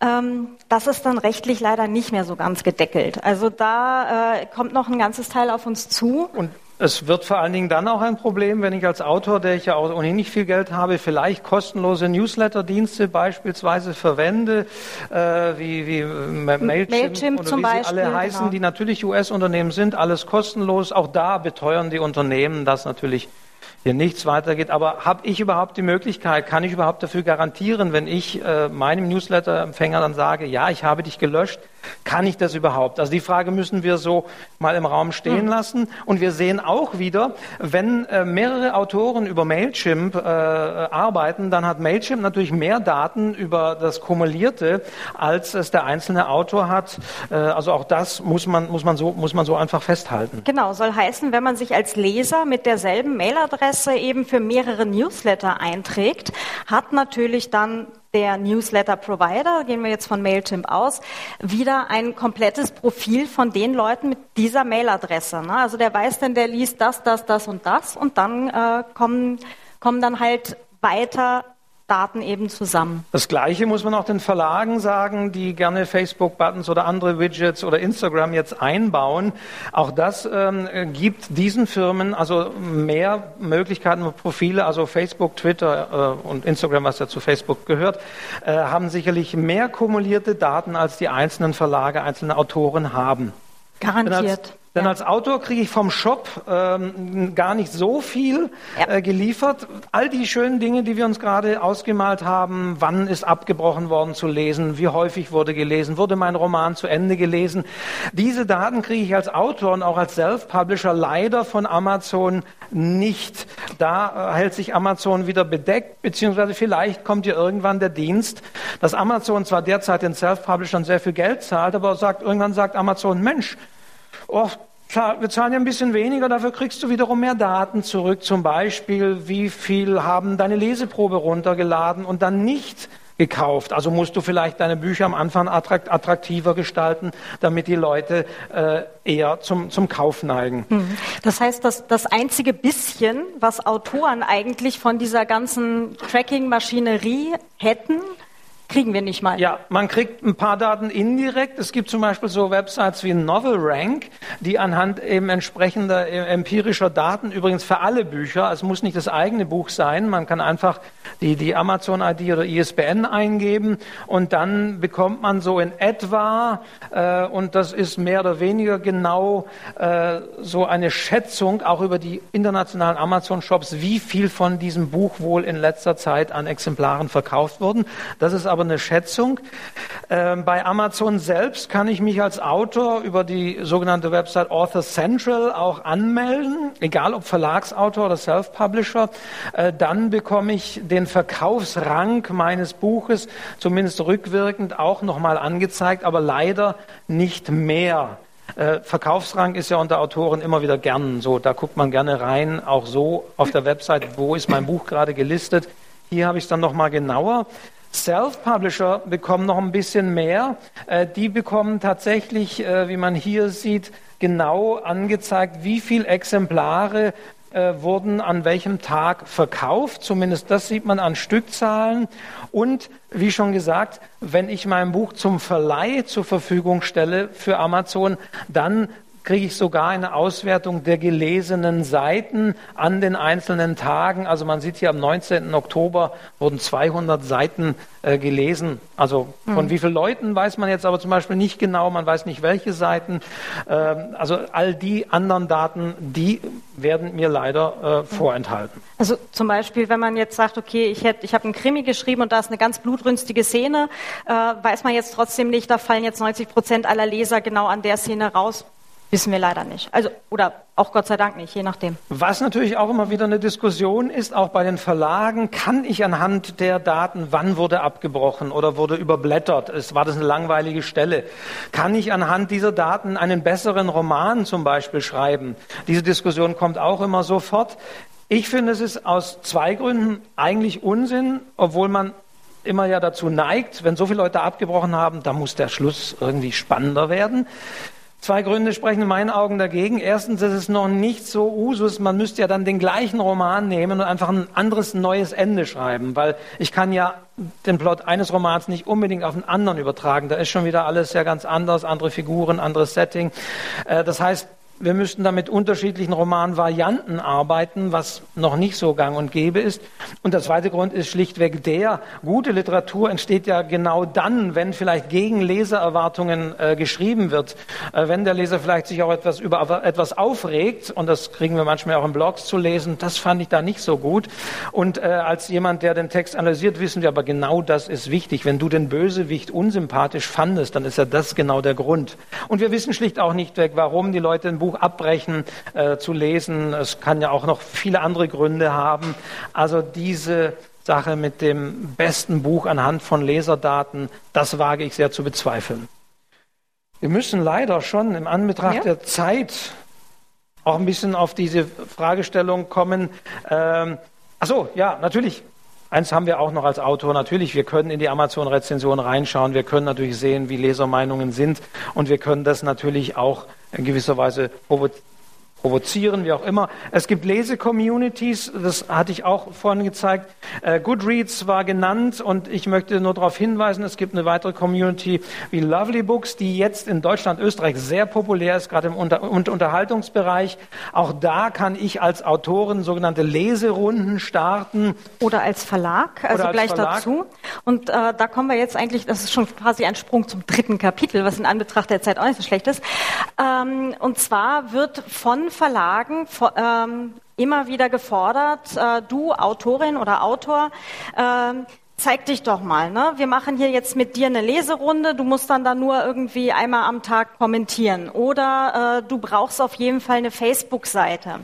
das ist dann rechtlich leider nicht mehr so ganz gedeckelt. Also da äh, kommt noch ein ganzes Teil auf uns zu. Und es wird vor allen Dingen dann auch ein Problem, wenn ich als Autor, der ich ja auch ohnehin nicht viel Geld habe, vielleicht kostenlose Newsletter-Dienste beispielsweise verwende, äh, wie, wie Mailchimp, Mailchimp oder zum wie Beispiel, sie alle heißen, genau. die natürlich US-Unternehmen sind, alles kostenlos. Auch da beteuern die Unternehmen das natürlich hier nichts weitergeht. Aber habe ich überhaupt die Möglichkeit, kann ich überhaupt dafür garantieren, wenn ich äh, meinem Newsletter-Empfänger dann sage, ja, ich habe dich gelöscht, kann ich das überhaupt? Also die Frage müssen wir so mal im Raum stehen lassen. Und wir sehen auch wieder, wenn äh, mehrere Autoren über Mailchimp äh, arbeiten, dann hat Mailchimp natürlich mehr Daten über das Kumulierte, als es der einzelne Autor hat. Äh, also auch das muss man, muss man so, muss man so einfach festhalten. Genau, soll heißen, wenn man sich als Leser mit derselben Mailadresse eben für mehrere Newsletter einträgt, hat natürlich dann der Newsletter-Provider, gehen wir jetzt von Mailchimp aus, wieder ein komplettes Profil von den Leuten mit dieser Mailadresse. Ne? Also der weiß dann, der liest das, das, das und das und dann äh, kommen, kommen dann halt weiter Daten eben zusammen. Das Gleiche muss man auch den Verlagen sagen, die gerne Facebook-Buttons oder andere Widgets oder Instagram jetzt einbauen. Auch das ähm, gibt diesen Firmen also mehr Möglichkeiten und Profile, also Facebook, Twitter äh, und Instagram, was ja zu Facebook gehört, äh, haben sicherlich mehr kumulierte Daten, als die einzelnen Verlage, einzelne Autoren haben. Garantiert. Denn Ja. als Autor kriege ich vom Shop ähm, gar nicht so viel Ja. äh, geliefert. All die schönen Dinge, die wir uns gerade ausgemalt haben, wann ist abgebrochen worden zu lesen, wie häufig wurde gelesen, wurde mein Roman zu Ende gelesen. Diese Daten kriege ich als Autor und auch als Self-Publisher leider von Amazon nicht. Da äh, hält sich Amazon wieder bedeckt, beziehungsweise vielleicht kommt ja irgendwann der Dienst, dass Amazon zwar derzeit den Self-Publishern sehr viel Geld zahlt, aber sagt, irgendwann sagt Amazon, Mensch, oh, zahl- wir zahlen ja ein bisschen weniger, dafür kriegst du wiederum mehr Daten zurück. Zum Beispiel, wie viel haben deine Leseprobe runtergeladen und dann nicht gekauft. Also musst du vielleicht deine Bücher am Anfang attrakt- attraktiver gestalten, damit die Leute äh, eher zum, zum Kauf neigen. Das heißt, dass das einzige bisschen, was Autoren eigentlich von dieser ganzen Tracking-Maschinerie hätten, kriegen wir nicht mal. Ja, man kriegt ein paar Daten indirekt. Es gibt zum Beispiel so Websites wie Novel Rank, die anhand eben entsprechender äh, empirischer Daten, übrigens für alle Bücher, es muss nicht das eigene Buch sein, man kann einfach die, die Amazon-ID oder ISBN eingeben und dann bekommt man so in etwa, äh, und das ist mehr oder weniger genau äh, so eine Schätzung auch über die internationalen Amazon-Shops, wie viel von diesem Buch wohl in letzter Zeit an Exemplaren verkauft wurden. Das ist aber eine Schätzung. Ähm, bei Amazon selbst kann ich mich als Autor über die sogenannte Website Author Central auch anmelden, egal ob Verlagsautor oder Self-Publisher. Äh, dann bekomme ich den Verkaufsrang meines Buches zumindest rückwirkend auch nochmal angezeigt, aber leider nicht mehr. Äh, Verkaufsrang ist ja unter Autoren immer wieder gern so. Da guckt man gerne rein, auch so auf der Website, wo ist mein Buch gerade gelistet. Hier habe ich es dann nochmal genauer. Self-Publisher bekommen noch ein bisschen mehr. Äh, die bekommen tatsächlich, äh, wie man hier sieht, genau angezeigt, wie viele Exemplare äh, wurden an welchem Tag verkauft. Zumindest das sieht man an Stückzahlen. Und wie schon gesagt, wenn ich mein Buch zum Verleih zur Verfügung stelle für Amazon, dann kriege ich sogar eine Auswertung der gelesenen Seiten an den einzelnen Tagen. Also man sieht hier am 19. Oktober wurden 200 Seiten äh, gelesen. Also von wie vielen Leuten weiß man jetzt aber zum Beispiel nicht genau. Man weiß nicht welche Seiten. Ähm, also all die anderen Daten, die werden mir leider äh, vorenthalten. Also zum Beispiel, wenn man jetzt sagt, okay, ich, ich habe einen Krimi geschrieben und da ist eine ganz blutrünstige Szene, äh, weiß man jetzt trotzdem nicht, da fallen jetzt 90 Prozent aller Leser genau an der Szene raus. Wissen wir leider nicht. Also, oder auch Gott sei Dank nicht, je nachdem. Was natürlich auch immer wieder eine Diskussion ist, auch bei den Verlagen, kann ich anhand der Daten, wann wurde abgebrochen oder wurde überblättert, war das eine langweilige Stelle, kann ich anhand dieser Daten einen besseren Roman zum Beispiel schreiben? Diese Diskussion kommt auch immer sofort. Ich finde, es ist aus zwei Gründen eigentlich Unsinn, obwohl man immer ja dazu neigt, wenn so viele Leute abgebrochen haben, da muss der Schluss irgendwie spannender werden. Zwei Gründe sprechen in meinen Augen dagegen. Erstens, es ist noch nicht so Usus. Man müsste ja dann den gleichen Roman nehmen und einfach ein anderes, neues Ende schreiben, weil ich kann ja den Plot eines Romans nicht unbedingt auf einen anderen übertragen. Da ist schon wieder alles ja ganz anders, andere Figuren, anderes Setting. Äh, das heißt, wir müssten da mit unterschiedlichen Romanvarianten arbeiten, was noch nicht so gang und gäbe ist. Und der zweite Grund ist schlichtweg der, gute Literatur entsteht ja genau dann, wenn vielleicht gegen Lesererwartungen äh, geschrieben wird, äh, wenn der Leser vielleicht sich auch etwas über etwas aufregt, und das kriegen wir manchmal auch in Blogs zu lesen, das fand ich da nicht so gut. Und äh, als jemand, der den Text analysiert, wissen wir aber genau das ist wichtig. Wenn du den Bösewicht unsympathisch fandest, dann ist ja das genau der Grund. Und wir wissen schlicht auch nicht warum die Leute ein Buch Buch abbrechen äh, zu lesen. Es kann ja auch noch viele andere Gründe haben. Also diese Sache mit dem besten Buch anhand von Leserdaten, das wage ich sehr zu bezweifeln. Wir müssen leider schon im Anbetracht ja. der Zeit auch ein bisschen auf diese Fragestellung kommen. Ähm, ach so, ja, natürlich. Eins haben wir auch noch als Autor. Natürlich, wir können in die Amazon-Rezension reinschauen. Wir können natürlich sehen, wie Lesermeinungen sind. Und wir können das natürlich auch in gewisser Weise provozieren, wie auch immer. Es gibt Lese-Communities, das hatte ich auch vorhin gezeigt. Äh, Goodreads war genannt und ich möchte nur darauf hinweisen, es gibt eine weitere Community wie Lovely Books, die jetzt in Deutschland, Österreich sehr populär ist, gerade im Unter Unterhaltungsbereich. Auch da kann ich als Autorin sogenannte Leserunden starten. Oder als Verlag, also als gleich Verlag. dazu. Und äh, da kommen wir jetzt eigentlich, das ist schon quasi ein Sprung zum dritten Kapitel, was in Anbetracht der Zeit auch nicht so schlecht ist. Ähm, und zwar wird von Verlagen ähm, immer wieder gefordert, äh, du Autorin oder Autor, äh, zeig dich doch mal. Ne? Wir machen hier jetzt mit dir eine Leserunde. Du musst dann da nur irgendwie einmal am Tag kommentieren. Oder äh, du brauchst auf jeden Fall eine Facebook-Seite.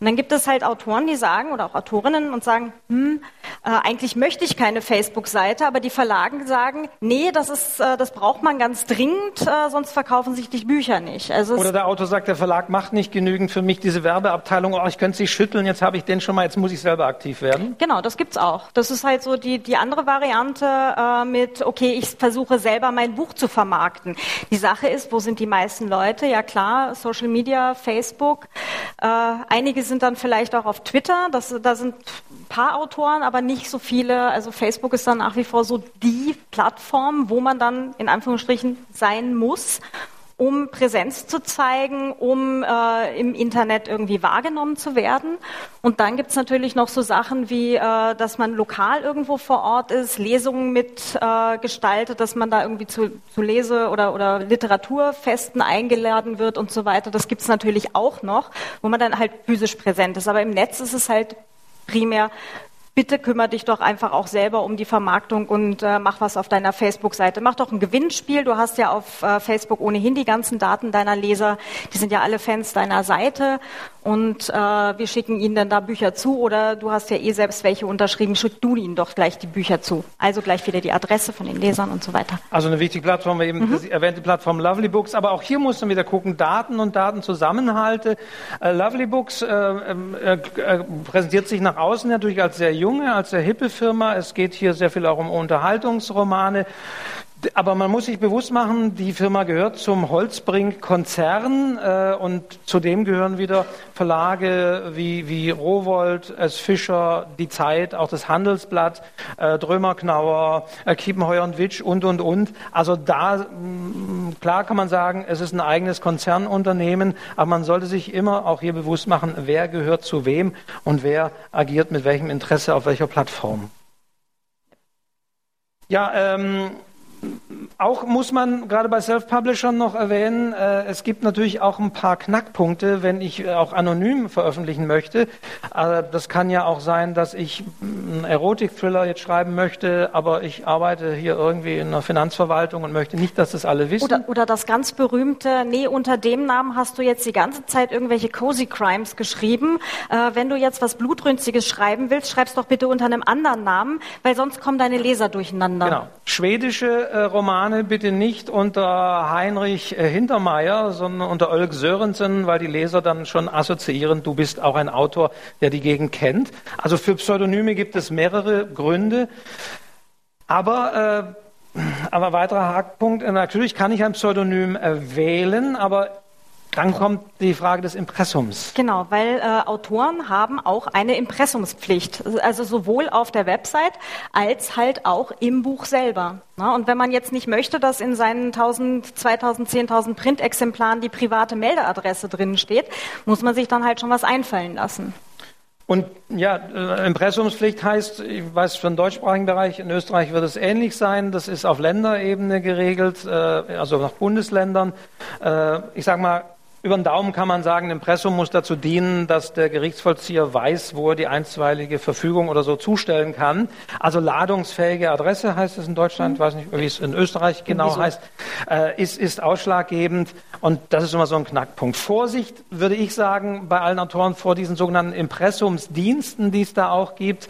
Und dann gibt es halt Autoren, die sagen, oder auch Autorinnen und sagen, hm, äh, eigentlich möchte ich keine Facebook-Seite, aber die Verlagen sagen, nee, das ist, äh, das braucht man ganz dringend, äh, sonst verkaufen sich die Bücher nicht. Also oder der Autor sagt, der Verlag macht nicht genügend für mich diese Werbeabteilung, oh, ich könnte sie schütteln, jetzt habe ich den schon mal, jetzt muss ich selber aktiv werden. Genau, das gibt's auch. Das ist halt so die, die andere Variante äh, mit, okay, ich versuche selber mein Buch zu vermarkten. Die Sache ist, wo sind die meisten Leute? Ja klar, Social Media, Facebook. Äh, einige sind dann vielleicht auch auf Twitter. Das, da sind ein paar Autoren, aber nicht so viele. Also Facebook ist dann nach wie vor so die Plattform, wo man dann in Anführungsstrichen sein muss um Präsenz zu zeigen, um äh, im Internet irgendwie wahrgenommen zu werden. Und dann gibt's natürlich noch so Sachen wie, äh, dass man lokal irgendwo vor Ort ist, Lesungen mit äh, dass man da irgendwie zu, zu Lese- oder, oder Literaturfesten eingeladen wird und so weiter. Das gibt's natürlich auch noch, wo man dann halt physisch präsent ist. Aber im Netz ist es halt primär bitte kümmere dich doch einfach auch selber um die Vermarktung und äh, mach was auf deiner Facebook-Seite. Mach doch ein Gewinnspiel. Du hast ja auf äh, Facebook ohnehin die ganzen Daten deiner Leser. Die sind ja alle Fans deiner Seite und äh, wir schicken ihnen dann da Bücher zu oder du hast ja eh selbst welche unterschrieben, schick du ihnen doch gleich die Bücher zu. Also gleich wieder die Adresse von den Lesern und so weiter. Also eine wichtige Plattform, eben mhm. die erwähnte Plattform Lovely Books, aber auch hier muss man wieder gucken, Daten und Datenzusammenhalte. Äh, Lovely Books äh, ähm, äh, präsentiert sich nach außen natürlich als sehr jung junge, als sehr hippe Firma. Es geht hier sehr viel auch um Unterhaltungsromane. Aber man muss sich bewusst machen, die Firma gehört zum Holzbrink-Konzern äh, und zudem gehören wieder Verlage wie, wie Rowold, S. Fischer, Die Zeit, auch das Handelsblatt, äh, Drömer-Knauer, äh, Kiepenheuer und Witsch und, und, und. Also da, mh, mm, klar kann man sagen, es ist ein eigenes Konzernunternehmen, aber man sollte sich immer auch hier bewusst machen, wer gehört zu wem und wer agiert mit welchem Interesse auf welcher Plattform. Ja, ähm, auch muss man gerade bei Self-Publishern noch erwähnen, äh, es gibt natürlich auch ein paar Knackpunkte, wenn ich äh, auch anonym veröffentlichen möchte. Äh, das kann ja auch sein, dass ich einen Erotik-Thriller jetzt schreiben möchte, aber ich arbeite hier irgendwie in einer Finanzverwaltung und möchte nicht, dass das alle wissen. Oder, oder das ganz berühmte, nee, unter dem Namen hast du jetzt die ganze Zeit irgendwelche Cozy Crimes geschrieben. Äh, wenn du jetzt was Blutrünstiges schreiben willst, schreibst doch bitte unter einem anderen Namen, weil sonst kommen deine Leser durcheinander. Genau. Schwedische äh, Romane bitte nicht unter Heinrich äh, Hintermeier, sondern unter Ölk Sörensen, weil die Leser dann schon assoziieren, du bist auch ein Autor, der die Gegend kennt. Also für Pseudonyme gibt es mehrere Gründe. Aber, äh, aber weiterer Hackpunkt, äh, natürlich kann ich ein Pseudonym äh, wählen, aber Dann kommt die Frage des Impressums. Genau, weil äh, Autoren haben auch eine Impressumspflicht, also sowohl auf der Website als halt auch im Buch selber. Na, und wenn man jetzt nicht möchte, dass in seinen 1000, 2000, 10.000 Printexemplaren die private Meldeadresse drin steht, muss man sich dann halt schon was einfallen lassen. Und ja, äh, Impressumspflicht heißt, ich weiß für den deutschsprachigen Bereich, in Österreich wird es ähnlich sein. Das ist auf Länderebene geregelt, äh, also nach Bundesländern. Äh, ich sage mal, über den Daumen kann man sagen, Impressum muss dazu dienen, dass der Gerichtsvollzieher weiß, wo er die einstweilige Verfügung oder so zustellen kann. Also ladungsfähige Adresse heißt es in Deutschland, ich weiß nicht, wie es in Österreich genau so. heißt, äh, ist, ist ausschlaggebend und das ist immer so ein Knackpunkt. Vorsicht, würde ich sagen, bei allen Autoren vor diesen sogenannten Impressumsdiensten, die es da auch gibt,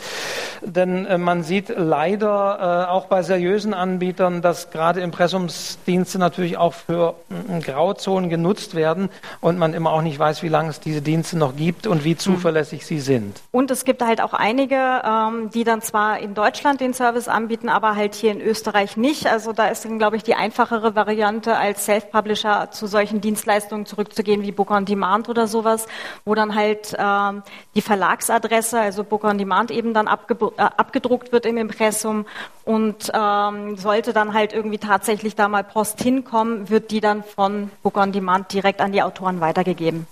denn äh, man sieht leider äh, auch bei seriösen Anbietern, dass gerade Impressumsdienste natürlich auch für äh, Grauzonen genutzt werden und man immer auch nicht weiß, wie lange es diese Dienste noch gibt und wie hm. zuverlässig mhm. sie sind. Und es gibt halt auch einige, ähm, die dann zwar in Deutschland den Service anbieten, aber halt hier in Österreich nicht. Also da ist dann, glaube ich, die einfachere Variante, als Self-Publisher zu solchen Dienstleistungen zurückzugehen wie Book on Demand oder sowas, wo dann halt ähm, die Verlagsadresse, also Book on Demand eben dann abge äh, abgedruckt wird im Impressum und ähm, sollte dann halt irgendwie tatsächlich da mal Post hinkommen, wird die dann von Book on Demand direkt an die Autoren weitergegeben.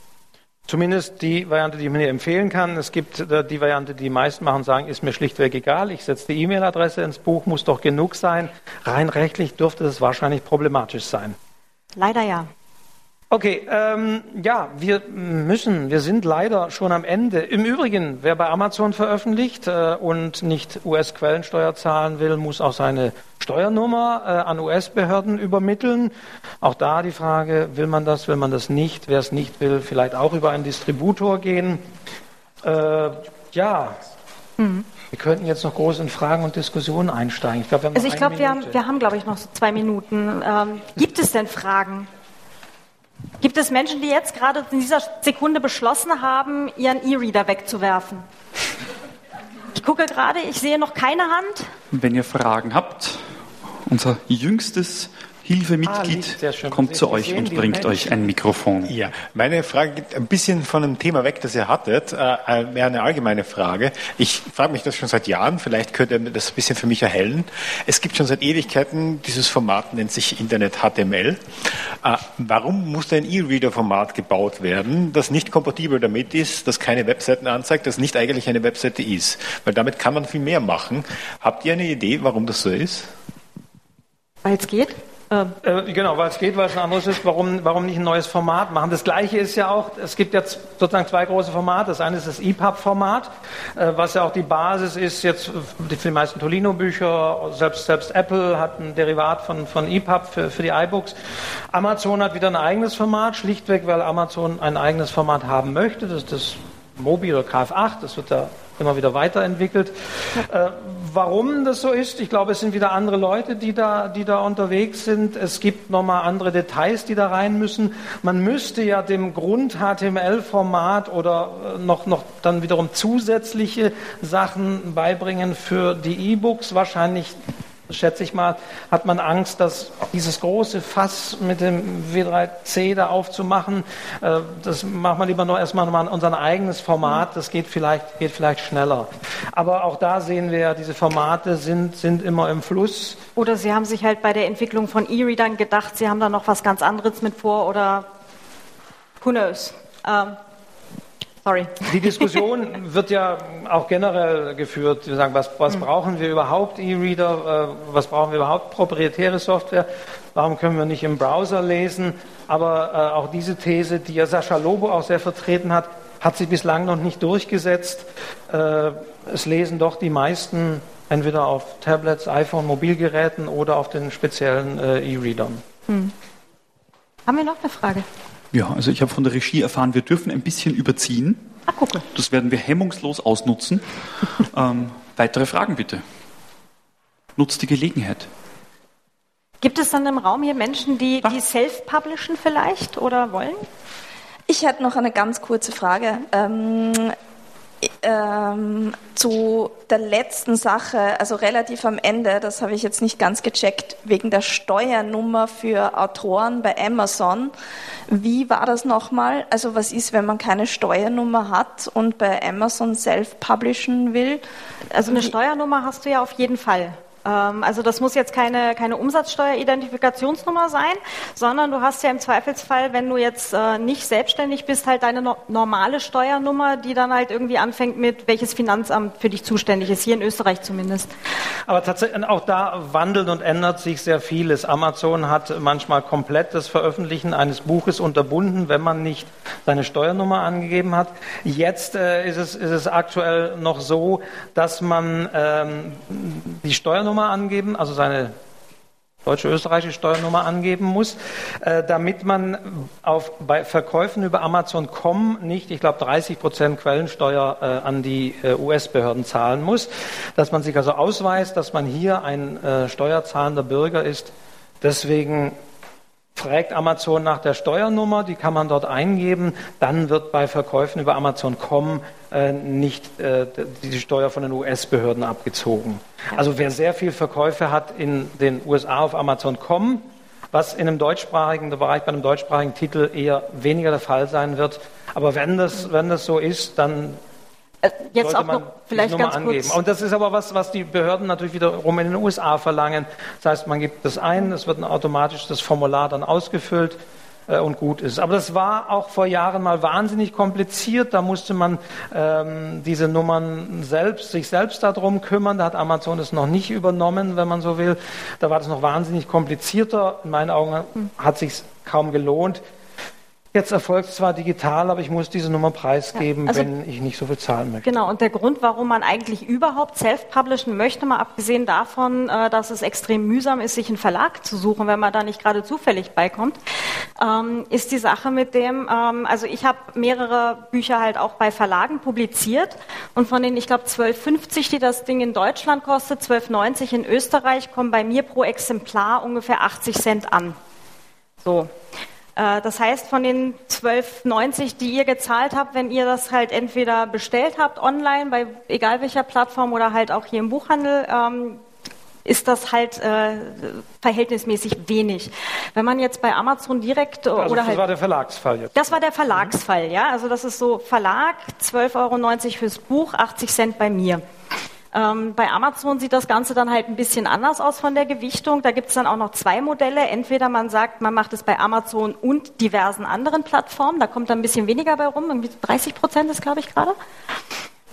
Zumindest die Variante, die man hier empfehlen kann. Es gibt äh, die Variante, die die meisten machen, sagen, ist mir schlichtweg egal. Ich setze die E-Mail-Adresse ins Buch, muss doch genug sein. Rein rechtlich dürfte das wahrscheinlich problematisch sein. Leider ja. Okay, ähm, ja, wir müssen, wir sind leider schon am Ende. Im Übrigen, wer bei Amazon veröffentlicht äh, und nicht US-Quellensteuer zahlen will, muss auch seine Steuernummer äh, an US-Behörden übermitteln. Auch da die Frage, will man das, will man das nicht? Wer es nicht will, vielleicht auch über einen Distributor gehen. Äh, ja. Mhm. Wir könnten jetzt noch groß in Fragen und Diskussionen einsteigen. Ich glaube, wir haben, also ich glaub, wir haben, wir haben, glaube ich, noch so zwei Minuten. Ähm, gibt es denn Fragen? Gibt es Menschen, die jetzt gerade in dieser Sekunde beschlossen haben, ihren E-Reader wegzuwerfen? Ich gucke gerade, ich sehe noch keine Hand. Wenn ihr Fragen habt, unser jüngstes Hilfemitglied ah, kommt zu euch und bringt euch ein Mikrofon. Ja, meine Frage geht ein bisschen von dem Thema weg, das ihr hattet, äh, äh, mehr eine allgemeine Frage. Ich frage mich das schon seit Jahren, vielleicht könnt ihr das ein bisschen für mich erhellen. Es gibt schon seit Ewigkeiten, dieses Format nennt sich Internet HTML. Äh, warum muss ein E-Reader-Format gebaut werden, das nicht kompatibel damit ist, das keine Webseiten anzeigt, das nicht eigentlich eine Webseite ist? Weil damit kann man viel mehr machen. Habt ihr eine Idee, warum das so ist? Weil es geht? Äh, genau, weil es geht, weil es ein anderes ist. Warum, warum nicht ein neues Format machen? Das Gleiche ist ja auch, es gibt jetzt sozusagen zwei große Formate. Das eine ist das EPUB-Format, äh, was ja auch die Basis ist jetzt für die meisten Tolino-Bücher. Selbst, selbst Apple hat ein Derivat von, von EPUB für, für die iBooks. Amazon hat wieder ein eigenes Format, schlichtweg, weil Amazon ein eigenes Format haben möchte. Das ist das Mobi oder KF8, das wird da immer wieder weiterentwickelt. Äh, warum das so ist, ich glaube, es sind wieder andere Leute, die da, die da unterwegs sind. Es gibt nochmal andere Details, die da rein müssen. Man müsste ja dem Grund-HTML-Format oder äh, noch, noch dann wiederum zusätzliche Sachen beibringen für die E-Books. Wahrscheinlich schätze ich mal, hat man Angst, dass dieses große Fass mit dem W3C da aufzumachen, äh, das machen wir lieber noch erstmal mal unser eigenes Format, das geht vielleicht, geht vielleicht schneller. Aber auch da sehen wir diese Formate sind, sind immer im Fluss. Oder Sie haben sich halt bei der Entwicklung von E-Readern gedacht, Sie haben da noch was ganz anderes mit vor oder who knows. Ähm, Sorry. Die Diskussion wird ja auch generell geführt. Wir sagen, was, was mhm. brauchen wir überhaupt E-Reader? Äh, was brauchen wir überhaupt proprietäre Software? Warum können wir nicht im Browser lesen? Aber äh, auch diese These, die ja Sascha Lobo auch sehr vertreten hat, hat sich bislang noch nicht durchgesetzt. Äh, es lesen doch die meisten entweder auf Tablets, iPhone, Mobilgeräten oder auf den speziellen äh, E-Readern. Hm. Haben wir noch eine Frage? Ja, also ich habe von der Regie erfahren, wir dürfen ein bisschen überziehen. Ah, gucke. Das werden wir hemmungslos ausnutzen. ähm, weitere Fragen bitte. Nutzt die Gelegenheit. Gibt es dann im Raum hier Menschen, die, die self-publishen vielleicht oder wollen? Ich hätte noch eine ganz kurze Frage. Ähm, ähm, zu der letzten Sache, also relativ am Ende, das habe ich jetzt nicht ganz gecheckt, wegen der Steuernummer für Autoren bei Amazon. Wie war das nochmal? Also was ist, wenn man keine Steuernummer hat und bei Amazon self-publishen will? Also eine Steuernummer hast du ja auf jeden Fall. Ähm, also das muss jetzt keine, keine Umsatzsteueridentifikationsnummer sein, sondern du hast ja im Zweifelsfall, wenn du jetzt äh, nicht selbstständig bist, halt deine no normale Steuernummer, die dann halt irgendwie anfängt mit, welches Finanzamt für dich zuständig ist, hier in Österreich zumindest. Aber tatsächlich, auch da wandelt und ändert sich sehr vieles. Amazon hat manchmal komplett das Veröffentlichen eines Buches unterbunden, wenn man nicht seine Steuernummer angegeben hat. Jetzt äh, ist, es, ist es aktuell noch so, dass man ähm, die Steuernummer Steuernummer angeben, also seine deutsche österreichische Steuernummer angeben muss, äh, damit man auf, bei Verkäufen über Amazon.com nicht, ich glaube, 30 Prozent Quellensteuer äh, an die äh, US-Behörden zahlen muss, dass man sich also ausweist, dass man hier ein äh, steuerzahlender Bürger ist. Deswegen fragt Amazon nach der Steuernummer, die kann man dort eingeben, dann wird bei Verkäufen über Amazon.com nicht äh, die Steuer von den US-Behörden abgezogen. Also wer sehr viel Verkäufe hat in den USA auf Amazon.com, was in einem deutschsprachigen Bereich, bei einem deutschsprachigen Titel eher weniger der Fall sein wird. Aber wenn das, wenn das so ist, dann äh, Jetzt auch noch vielleicht ganz angeben. kurz. Und das ist aber was, was die Behörden natürlich wiederum in den USA verlangen. Das heißt, man gibt das ein, es wird automatisch das Formular dann ausgefüllt äh, und gut ist. Aber das war auch vor Jahren mal wahnsinnig kompliziert. Da musste man ähm, diese Nummern selbst, sich selbst darum kümmern. Da hat Amazon es noch nicht übernommen, wenn man so will. Da war das noch wahnsinnig komplizierter. In meinen Augen hat sich kaum gelohnt. Jetzt erfolgt es zwar digital, aber ich muss diese Nummer preisgeben, ja, also, wenn ich nicht so viel zahlen möchte. Genau, und der Grund, warum man eigentlich überhaupt self-publishen möchte, mal abgesehen davon, äh, dass es extrem mühsam ist, sich einen Verlag zu suchen, wenn man da nicht gerade zufällig beikommt, ähm, ist die Sache mit dem, ähm, also ich habe mehrere Bücher halt auch bei Verlagen publiziert und von den, ich glaube, 12,50, die das Ding in Deutschland kostet, 12,90 in Österreich, kommen bei mir pro Exemplar ungefähr 80 Cent an. So. Äh, das heißt, von den 12,90, die ihr gezahlt habt, wenn ihr das halt entweder bestellt habt online, bei egal welcher Plattform oder halt auch hier im Buchhandel, ähm, ist das halt äh, verhältnismäßig wenig. Wenn man jetzt bei Amazon direkt also oder das halt. War der Verlagsfall jetzt. Das war der Verlagsfall, ja. Also das ist so Verlag, 12,90 Euro fürs Buch, 80 Cent bei mir. Ähm, bei Amazon sieht das Ganze dann halt ein bisschen anders aus von der Gewichtung. Da gibt es dann auch noch zwei Modelle. Entweder man sagt, man macht es bei Amazon und diversen anderen Plattformen. Da kommt dann ein bisschen weniger bei rum. Irgendwie 30 Prozent ist, glaube ich, gerade.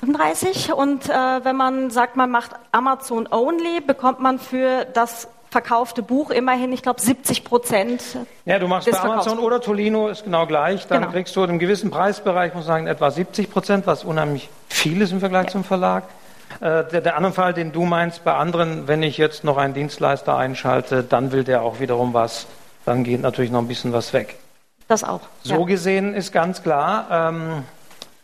35. Und äh, wenn man sagt, man macht Amazon only, bekommt man für das verkaufte Buch immerhin, ich glaube, 70 Prozent. Ja, du machst bei Amazon oder Tolino ist genau gleich. Dann genau. kriegst du in einem gewissen Preisbereich, muss ich sagen, etwa 70 Prozent, was unheimlich viel ist im Vergleich ja. zum Verlag. Äh, der, der andere Fall, den du meinst, bei anderen, wenn ich jetzt noch einen Dienstleister einschalte, dann will der auch wiederum was, dann geht natürlich noch ein bisschen was weg. Das auch. So ja. gesehen ist ganz klar, ähm,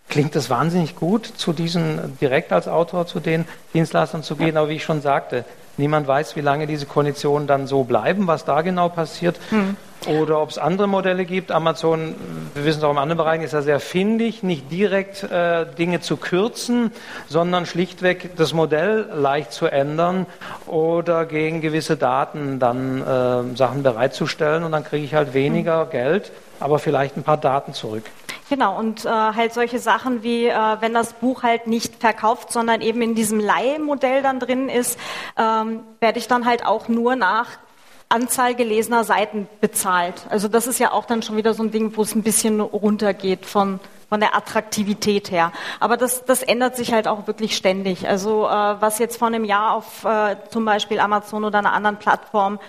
klingt es wahnsinnig gut, zu diesen direkt als Autor zu den Dienstleistern zu gehen, aber wie ich schon sagte, niemand weiß, wie lange diese Konditionen dann so bleiben, was da genau passiert. Hm. Oder ob es andere Modelle gibt. Amazon, wir wissen es auch im anderen Bereich, ist ja sehr findig, nicht direkt äh, Dinge zu kürzen, sondern schlichtweg das Modell leicht zu ändern oder gegen gewisse Daten dann äh, Sachen bereitzustellen und dann kriege ich halt weniger mhm. Geld, aber vielleicht ein paar Daten zurück. Genau, und äh, halt solche Sachen wie, äh, wenn das Buch halt nicht verkauft, sondern eben in diesem Leihmodell dann drin ist, ähm, werde ich dann halt auch nur nach Anzahl gelesener Seiten bezahlt. Also das ist ja auch dann schon wieder so ein Ding, wo es ein bisschen runtergeht von, von der Attraktivität her. Aber das, das ändert sich halt auch wirklich ständig. Also äh, was jetzt vor einem Jahr auf äh, zum Beispiel Amazon oder einer anderen Plattform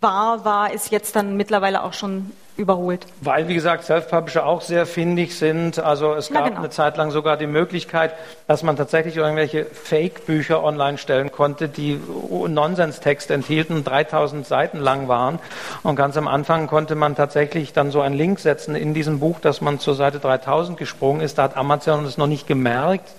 war, war, ist jetzt dann mittlerweile auch schon überholt. Weil, wie gesagt, Self-Publisher auch sehr findig sind. Also es gab genau. eine Zeit lang sogar die Möglichkeit, dass man tatsächlich irgendwelche Fake-Bücher online stellen konnte, die Nonsenstext enthielten, 3000 Seiten lang waren. Und ganz am Anfang konnte man tatsächlich dann so einen Link setzen in diesem Buch, dass man zur Seite 3000 gesprungen ist. Da hat Amazon es noch nicht gemerkt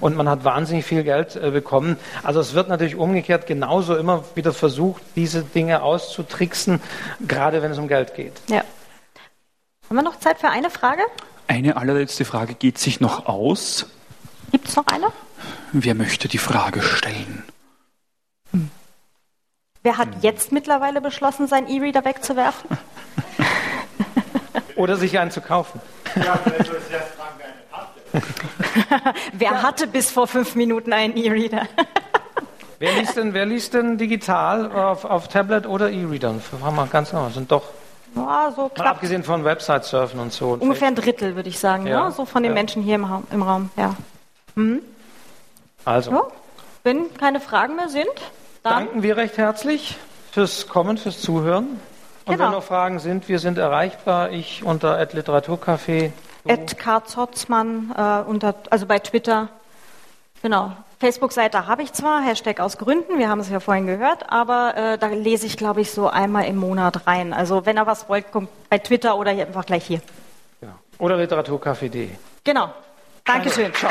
und man hat wahnsinnig viel Geld äh, bekommen. Also es wird natürlich umgekehrt genauso immer wieder versucht, diese Dinge auszutricksen, gerade wenn es um Geld geht. Ja. Haben wir noch Zeit für eine Frage? Eine allerletzte Frage geht sich noch aus. Gibt es noch eine? Wer möchte die Frage stellen? Wer hat jetzt mittlerweile beschlossen, seinen E-Reader wegzuwerfen? Oder sich einen zu kaufen. Wer hatte bis vor fünf Minuten einen E-Reader? Wer liest denn, wer liest denn digital auf, auf Tablet oder E-Reader? Fragen wir ganz genau. Sind doch, Ja, so mal abgesehen von Website-Surfen und so. und Ungefähr ein Drittel, würde ich sagen, Ja, ne? so von den ja. Menschen hier im, Raum- im Raum. Ja. Also, ja. Wenn keine Fragen mehr sind, dann danken wir recht herzlich fürs Kommen, fürs Zuhören. Und Genau. wenn noch Fragen sind, wir sind erreichbar. Ich unter Literaturcafé. Ed K. Zotzmann, äh, unter, also bei Twitter. Genau. Facebook-Seite habe ich zwar, Hashtag aus Gründen, wir haben es ja vorhin gehört, aber äh, da lese ich, glaube ich, so einmal im Monat rein. Also wenn ihr was wollt, kommt bei Twitter oder hier einfach gleich hier. Ja. Oder literaturcafé.de. Genau. Dankeschön. Ciao.